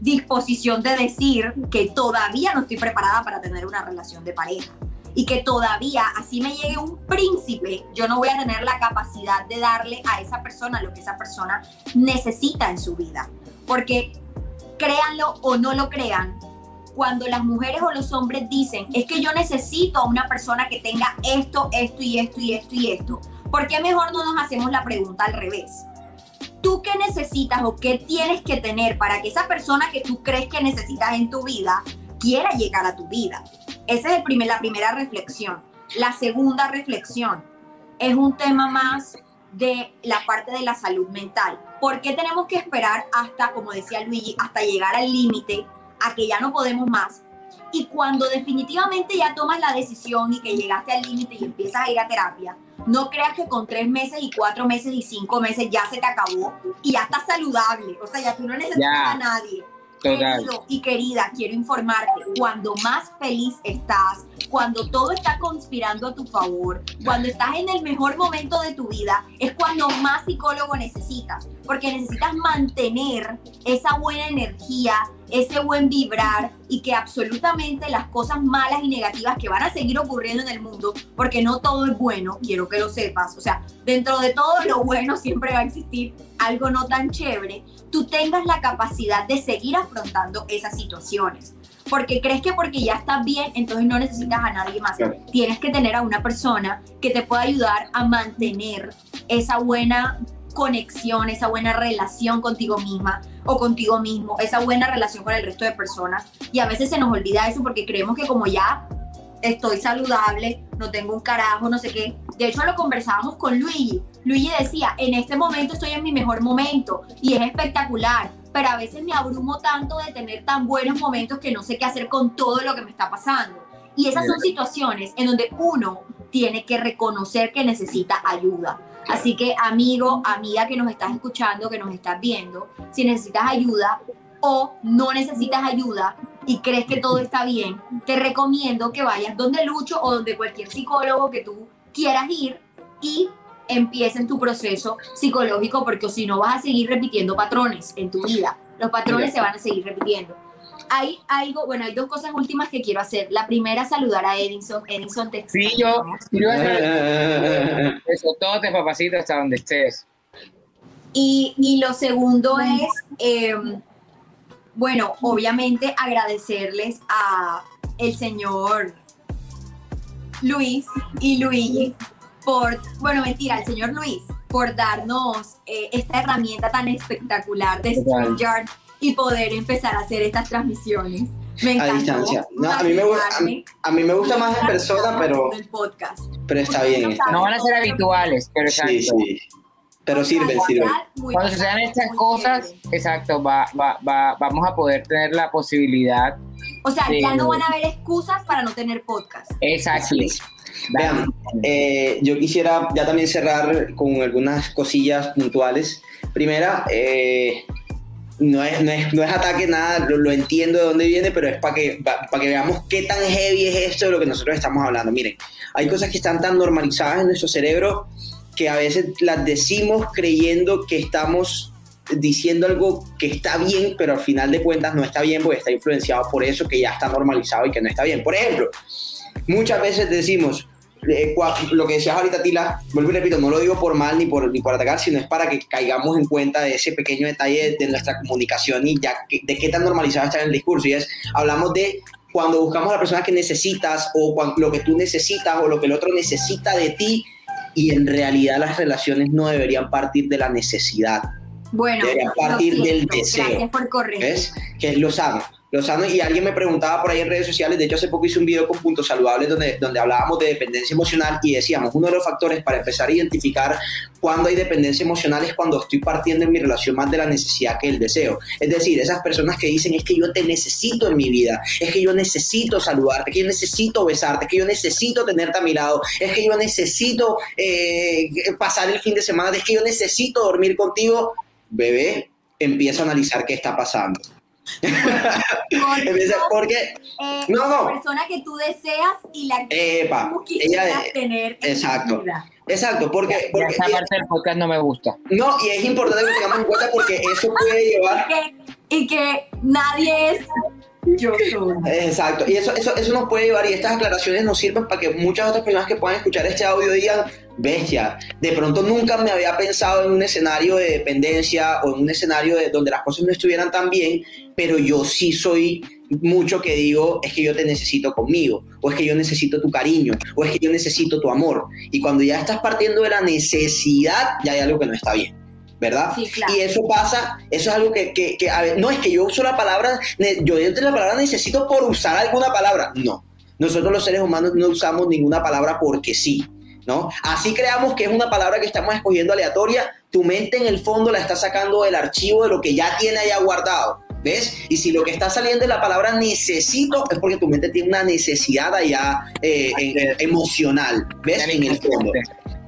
disposición de decir que todavía no estoy preparada para tener una relación de pareja y que todavía, así me llegue un príncipe, yo no voy a tener la capacidad de darle a esa persona lo que esa persona necesita en su vida. Porque créanlo o no lo crean, cuando las mujeres o los hombres dicen, es que yo necesito a una persona que tenga esto, esto y esto y esto y esto, ¿por qué mejor no nos hacemos la pregunta al revés? ¿Tú qué necesitas o qué tienes que tener para que esa persona que tú crees que necesitas en tu vida quiera llegar a tu vida? Esa es el primer, la primera reflexión. La segunda reflexión es un tema más de la parte de la salud mental. ¿Por qué tenemos que esperar hasta, como decía Luigi, hasta llegar al límite, a que ya no podemos más? Y cuando definitivamente ya tomas la decisión y que llegaste al límite y empiezas a ir a terapia, no creas que con tres meses y cuatro meses y cinco meses ya se te acabó y ya estás saludable. O sea, ya tú no necesitas a nadie. Querido y querida, quiero informarte, cuando más feliz estás, cuando todo está conspirando a tu favor, cuando estás en el mejor momento de tu vida, es cuando más psicólogo necesitas, porque necesitas mantener esa buena energía, ese buen vibrar y que absolutamente las cosas malas y negativas que van a seguir ocurriendo en el mundo, porque no todo es bueno, quiero que lo sepas, o sea, dentro de todo lo bueno siempre va a existir algo no tan chévere, tú tengas la capacidad de seguir afrontando esas situaciones. Porque crees que porque ya estás bien, entonces no necesitas a nadie más. Tienes que tener a una persona que te pueda ayudar a mantener esa buena conexión, esa buena relación contigo misma o contigo mismo, esa buena relación con el resto de personas. Y a veces se nos olvida eso porque creemos que como ya estoy saludable, no tengo un carajo, no sé qué. De hecho, lo conversábamos con Luigi. Luigi decía, en este momento estoy en mi mejor momento y es espectacular, pero a veces me abrumo tanto de tener tan buenos momentos que no sé qué hacer con todo lo que me está pasando. Y esas son situaciones en donde uno tiene que reconocer que necesita ayuda. Así que amigo, amiga que nos estás escuchando, que nos estás viendo, si necesitas ayuda o no necesitas ayuda y crees que todo está bien, te recomiendo que vayas donde Lucho o donde cualquier psicólogo que tú quieras ir y empieces tu proceso psicológico porque si no vas a seguir repitiendo patrones en tu vida. Los patrones se van a seguir repitiendo hay algo, bueno, hay dos cosas últimas que quiero hacer. La primera, saludar a Edinson. Edinson, te Sí, yo, yo Eso, todo te papacito hasta donde estés. Y, y lo segundo es, em, bueno, obviamente agradecerles a el señor Luis y Luigi por, bueno, mentira, el señor Luis, por darnos eh, esta herramienta tan espectacular de StreamYard y poder empezar a hacer estas transmisiones. Me a distancia. No, a, mí me, a, mí me gusta más en persona, pero, pero está bien. No van a ser habituales, pero sí, sí. Pero sirven, sirven. Cuando sucedan estas cosas, exacto, va, va, va, vamos a poder tener la posibilidad. O sea, ya no van a haber excusas para no tener podcast. Exacto. Vean, eh, yo quisiera ya también cerrar con algunas cosillas puntuales. Primera, eh, no es, no es, no es ataque nada, lo, entiendo de dónde viene, pero es para que, para que veamos qué tan heavy es esto de lo que nosotros estamos hablando. Miren, hay cosas que están tan normalizadas en nuestro cerebro que a veces las decimos creyendo que estamos diciendo algo que está bien, pero al final de cuentas no está bien porque está influenciado por eso que ya está normalizado y que no está bien. Por ejemplo, muchas veces decimos, eh, lo que decías ahorita, Tila, vuelvo y repito, no lo digo por mal ni por, ni por atacar, sino es para que caigamos en cuenta de ese pequeño detalle de, nuestra comunicación y ya de qué tan normalizado está en el discurso. Y es, hablamos de cuando buscamos a la persona que necesitas o lo que tú necesitas o lo que el otro necesita de ti y en realidad las relaciones no deberían partir de la necesidad. Bueno, deberían partir del deseo. Gracias por corregir. ¿Ves? Que es lo sano y alguien me preguntaba por ahí en redes sociales, de hecho hace poco hice un video con Puntos Saludables donde, donde hablábamos de dependencia emocional y decíamos, uno de los factores para empezar a identificar cuándo hay dependencia emocional es cuando estoy partiendo en mi relación más de la necesidad que el deseo. Es decir, esas personas que dicen, es que yo te necesito en mi vida, es que yo necesito saludarte, es que yo necesito besarte, es que yo necesito tenerte a mi lado, es que yo necesito eh, pasar el fin de semana, es que yo necesito dormir contigo, bebé, empieza a analizar qué está pasando [laughs] porque eh, no, no. la persona que tú deseas y la que tú quisieras tener exacto exacto porque, porque esa parte del podcast no me gusta no y es importante que tengamos en cuenta porque eso puede llevar [laughs] y que nadie es yo soy. Exacto, y eso, eso, eso nos puede llevar, y estas aclaraciones nos sirven para que muchas otras personas que puedan escuchar este audio digan, bestia, de pronto nunca me había pensado en un escenario de dependencia o en un escenario de, donde las cosas no estuvieran tan bien, pero yo sí soy mucho que digo, es que yo te necesito conmigo, o es que yo necesito tu cariño, o es que yo necesito tu amor. Y cuando ya estás partiendo de la necesidad, ya hay algo que no está bien. ¿Verdad? Y eso pasa, eso es algo que, que, a ver, no es que yo uso la palabra, yo entre la palabra necesito por usar alguna palabra, no. Nosotros los seres humanos no usamos ninguna palabra porque sí, ¿no? Así creamos que es una palabra que estamos escogiendo aleatoria, tu mente en el fondo la está sacando del archivo de lo que ya tiene allá guardado. ¿Ves? Y si lo que está saliendo es la palabra necesito, es porque tu mente tiene una necesidad allá eh, emocional, ¿ves? En el fondo.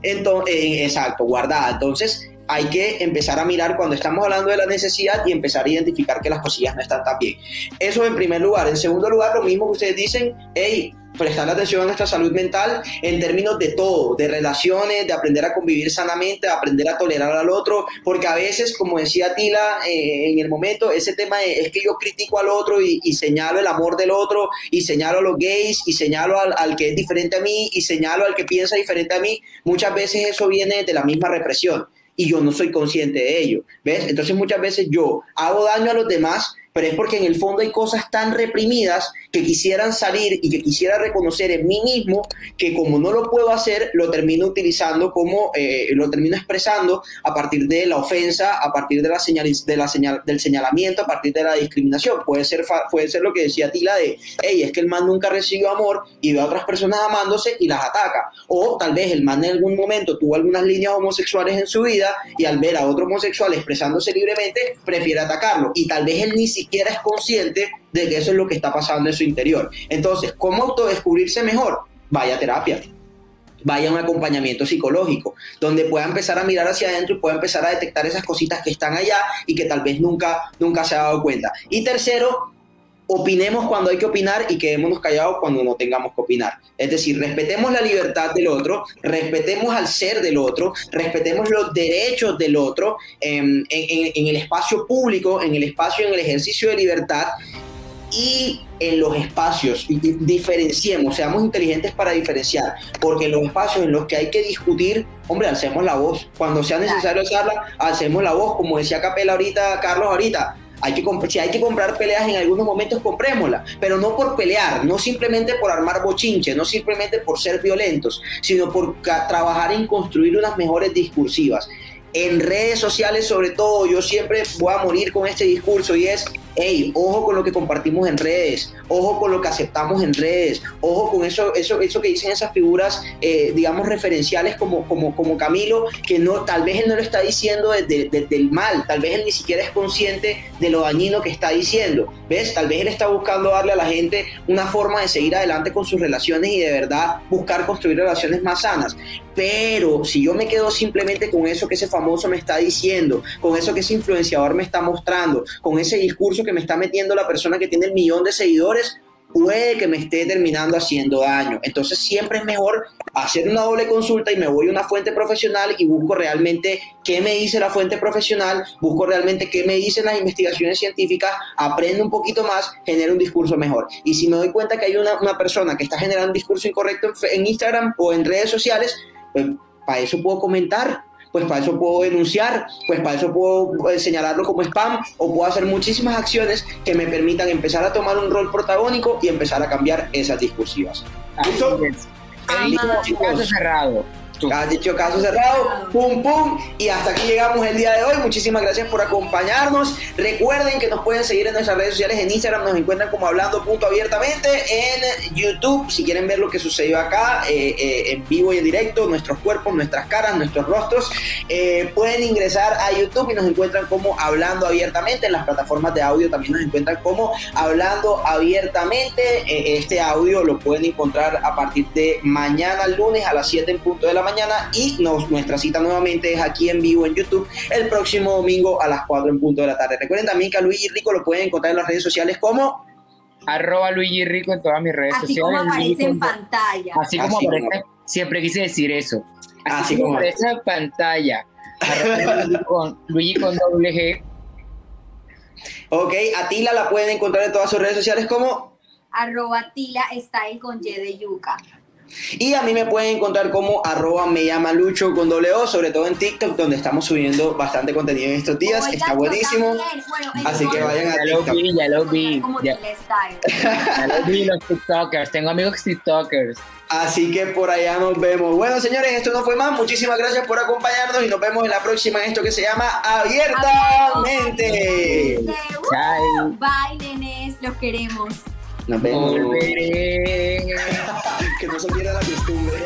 Entonces, eh, exacto, guardada. Entonces, hay que empezar a mirar cuando estamos hablando de la necesidad y empezar a identificar que las cosillas no están tan bien. Eso en primer lugar. En segundo lugar, lo mismo que ustedes dicen, hey, prestar atención a nuestra salud mental en términos de todo, de relaciones, de aprender a convivir sanamente, de aprender a tolerar al otro, porque a veces, como decía Tila eh, en el momento, ese tema es que yo critico al otro y, señalo el amor del otro, y señalo a los gays, y señalo al, al, que es diferente a mí, y señalo al que piensa diferente a mí, muchas veces eso viene de la misma represión y yo no soy consciente de ello. ¿Ves? Entonces muchas veces yo hago daño a los demás pero es porque en el fondo hay cosas tan reprimidas que quisieran salir y que quisiera reconocer en mí mismo que como no lo puedo hacer, lo termino utilizando como, eh, lo termino expresando a partir de la ofensa, a partir de la señal, de la señal, del señalamiento, a partir de la discriminación. Puede ser, puede ser lo que decía Tila de, hey, es que el man nunca recibió amor y ve a otras personas amándose y las ataca. O tal vez el man en algún momento tuvo algunas líneas homosexuales en su vida y al ver a otro homosexual expresándose libremente, prefiere atacarlo. Y tal vez él ni siquiera siquiera es consciente de que eso es lo que está pasando en su interior. Entonces, ¿cómo autodescubrirse mejor? Vaya a terapia vaya a un acompañamiento psicológico, donde pueda empezar a mirar hacia adentro y pueda empezar a detectar esas cositas que están allá y que tal vez nunca, nunca se ha dado cuenta. Y tercero, opinemos cuando hay que opinar y quedémonos callados cuando no tengamos que opinar. Es decir, respetemos la libertad del otro, respetemos al ser del otro, respetemos los derechos del otro en, el espacio público, en el espacio, en el ejercicio de libertad y en los espacios, diferenciemos, seamos inteligentes para diferenciar, porque en los espacios en los que hay que discutir, hombre, alcemos la voz. Cuando sea necesario hacerla, hacemos la voz, como decía Capela ahorita, Carlos ahorita, hay que, si hay que comprar peleas en algunos momentos, comprémosla, pero no por pelear, no simplemente por armar bochinche, no simplemente por ser violentos, sino por trabajar en construir unas mejores discursivas. En redes sociales, sobre todo, yo siempre voy a morir con este discurso y es hey, ojo con lo que compartimos en redes, ojo con lo que aceptamos en redes, ojo con eso, eso, eso que dicen esas figuras, eh, digamos, referenciales como, como, como Camilo, que no, tal vez él no lo está diciendo desde, el mal, tal vez él ni siquiera es consciente de lo dañino que está diciendo, ¿ves? Tal vez él está buscando darle a la gente una forma de seguir adelante con sus relaciones y de verdad buscar construir relaciones más sanas. Pero si yo me quedo simplemente con eso que ese famoso me está diciendo, con eso que ese influenciador me está mostrando, con ese discurso que me está metiendo la persona que tiene el millón de seguidores, puede que me esté terminando haciendo daño. Entonces siempre es mejor hacer una doble consulta y me voy a una fuente profesional y busco realmente qué me dice la fuente profesional, busco realmente qué me dicen las investigaciones científicas, aprendo un poquito más, genero un discurso mejor. Y si me doy cuenta que hay una, persona que está generando un discurso incorrecto en, en Instagram o en redes sociales, pues para eso puedo comentar, pues para eso puedo denunciar, pues para eso puedo eh, señalarlo como spam o puedo hacer muchísimas acciones que me permitan empezar a tomar un rol protagónico y empezar a cambiar esas discursivas. ¿Listo? Caso cerrado. Has dicho caso cerrado, pum pum. Y hasta aquí llegamos el día de hoy. Muchísimas gracias por acompañarnos. Recuerden que nos pueden seguir en nuestras redes sociales. En Instagram nos encuentran como hablando punto abiertamente. En YouTube, si quieren ver lo que sucedió acá eh, eh, en vivo y en directo, nuestros cuerpos, nuestras caras, nuestros rostros, eh, pueden ingresar a YouTube y nos encuentran como hablando abiertamente. En las plataformas de audio también nos encuentran como hablando abiertamente. este audio lo pueden encontrar a partir de mañana lunes a las 7 en punto de la mañana y nos, nuestra cita nuevamente es aquí en vivo en YouTube el próximo domingo a las 4 en punto de la tarde. Recuerden también que a Luigi Rico lo pueden encontrar en las redes sociales como arroba Luigi Rico en todas mis redes Así sociales. como aparece en pantalla. Así como Así aparece, siempre quise decir eso. Así, Así como como- aparece en pantalla. Arroba [laughs] Luigi con, Luigi con doble G. Ok, a Tila la pueden encontrar en todas sus redes sociales como Arroba Tila Style con Y de yuca. Y a mí me pueden encontrar como arroba me llama Lucho con doble O, sobre todo en TikTok donde estamos subiendo bastante contenido en estos días, está buenísimo. Bueno, Así que vayan a Ya lo TikTok. vi, ya lo vi. como Ya, ya lo vi los TikTokers. Tengo amigos TikTokers. Así que por allá nos vemos. Bueno, señores, esto no fue más. Muchísimas gracias por acompañarnos y nos vemos en la próxima en esto que se llama Abiertamente. Chao. Bye, nenes. Los queremos. Nos [laughs] vemos. Que no se pierda la costumbre.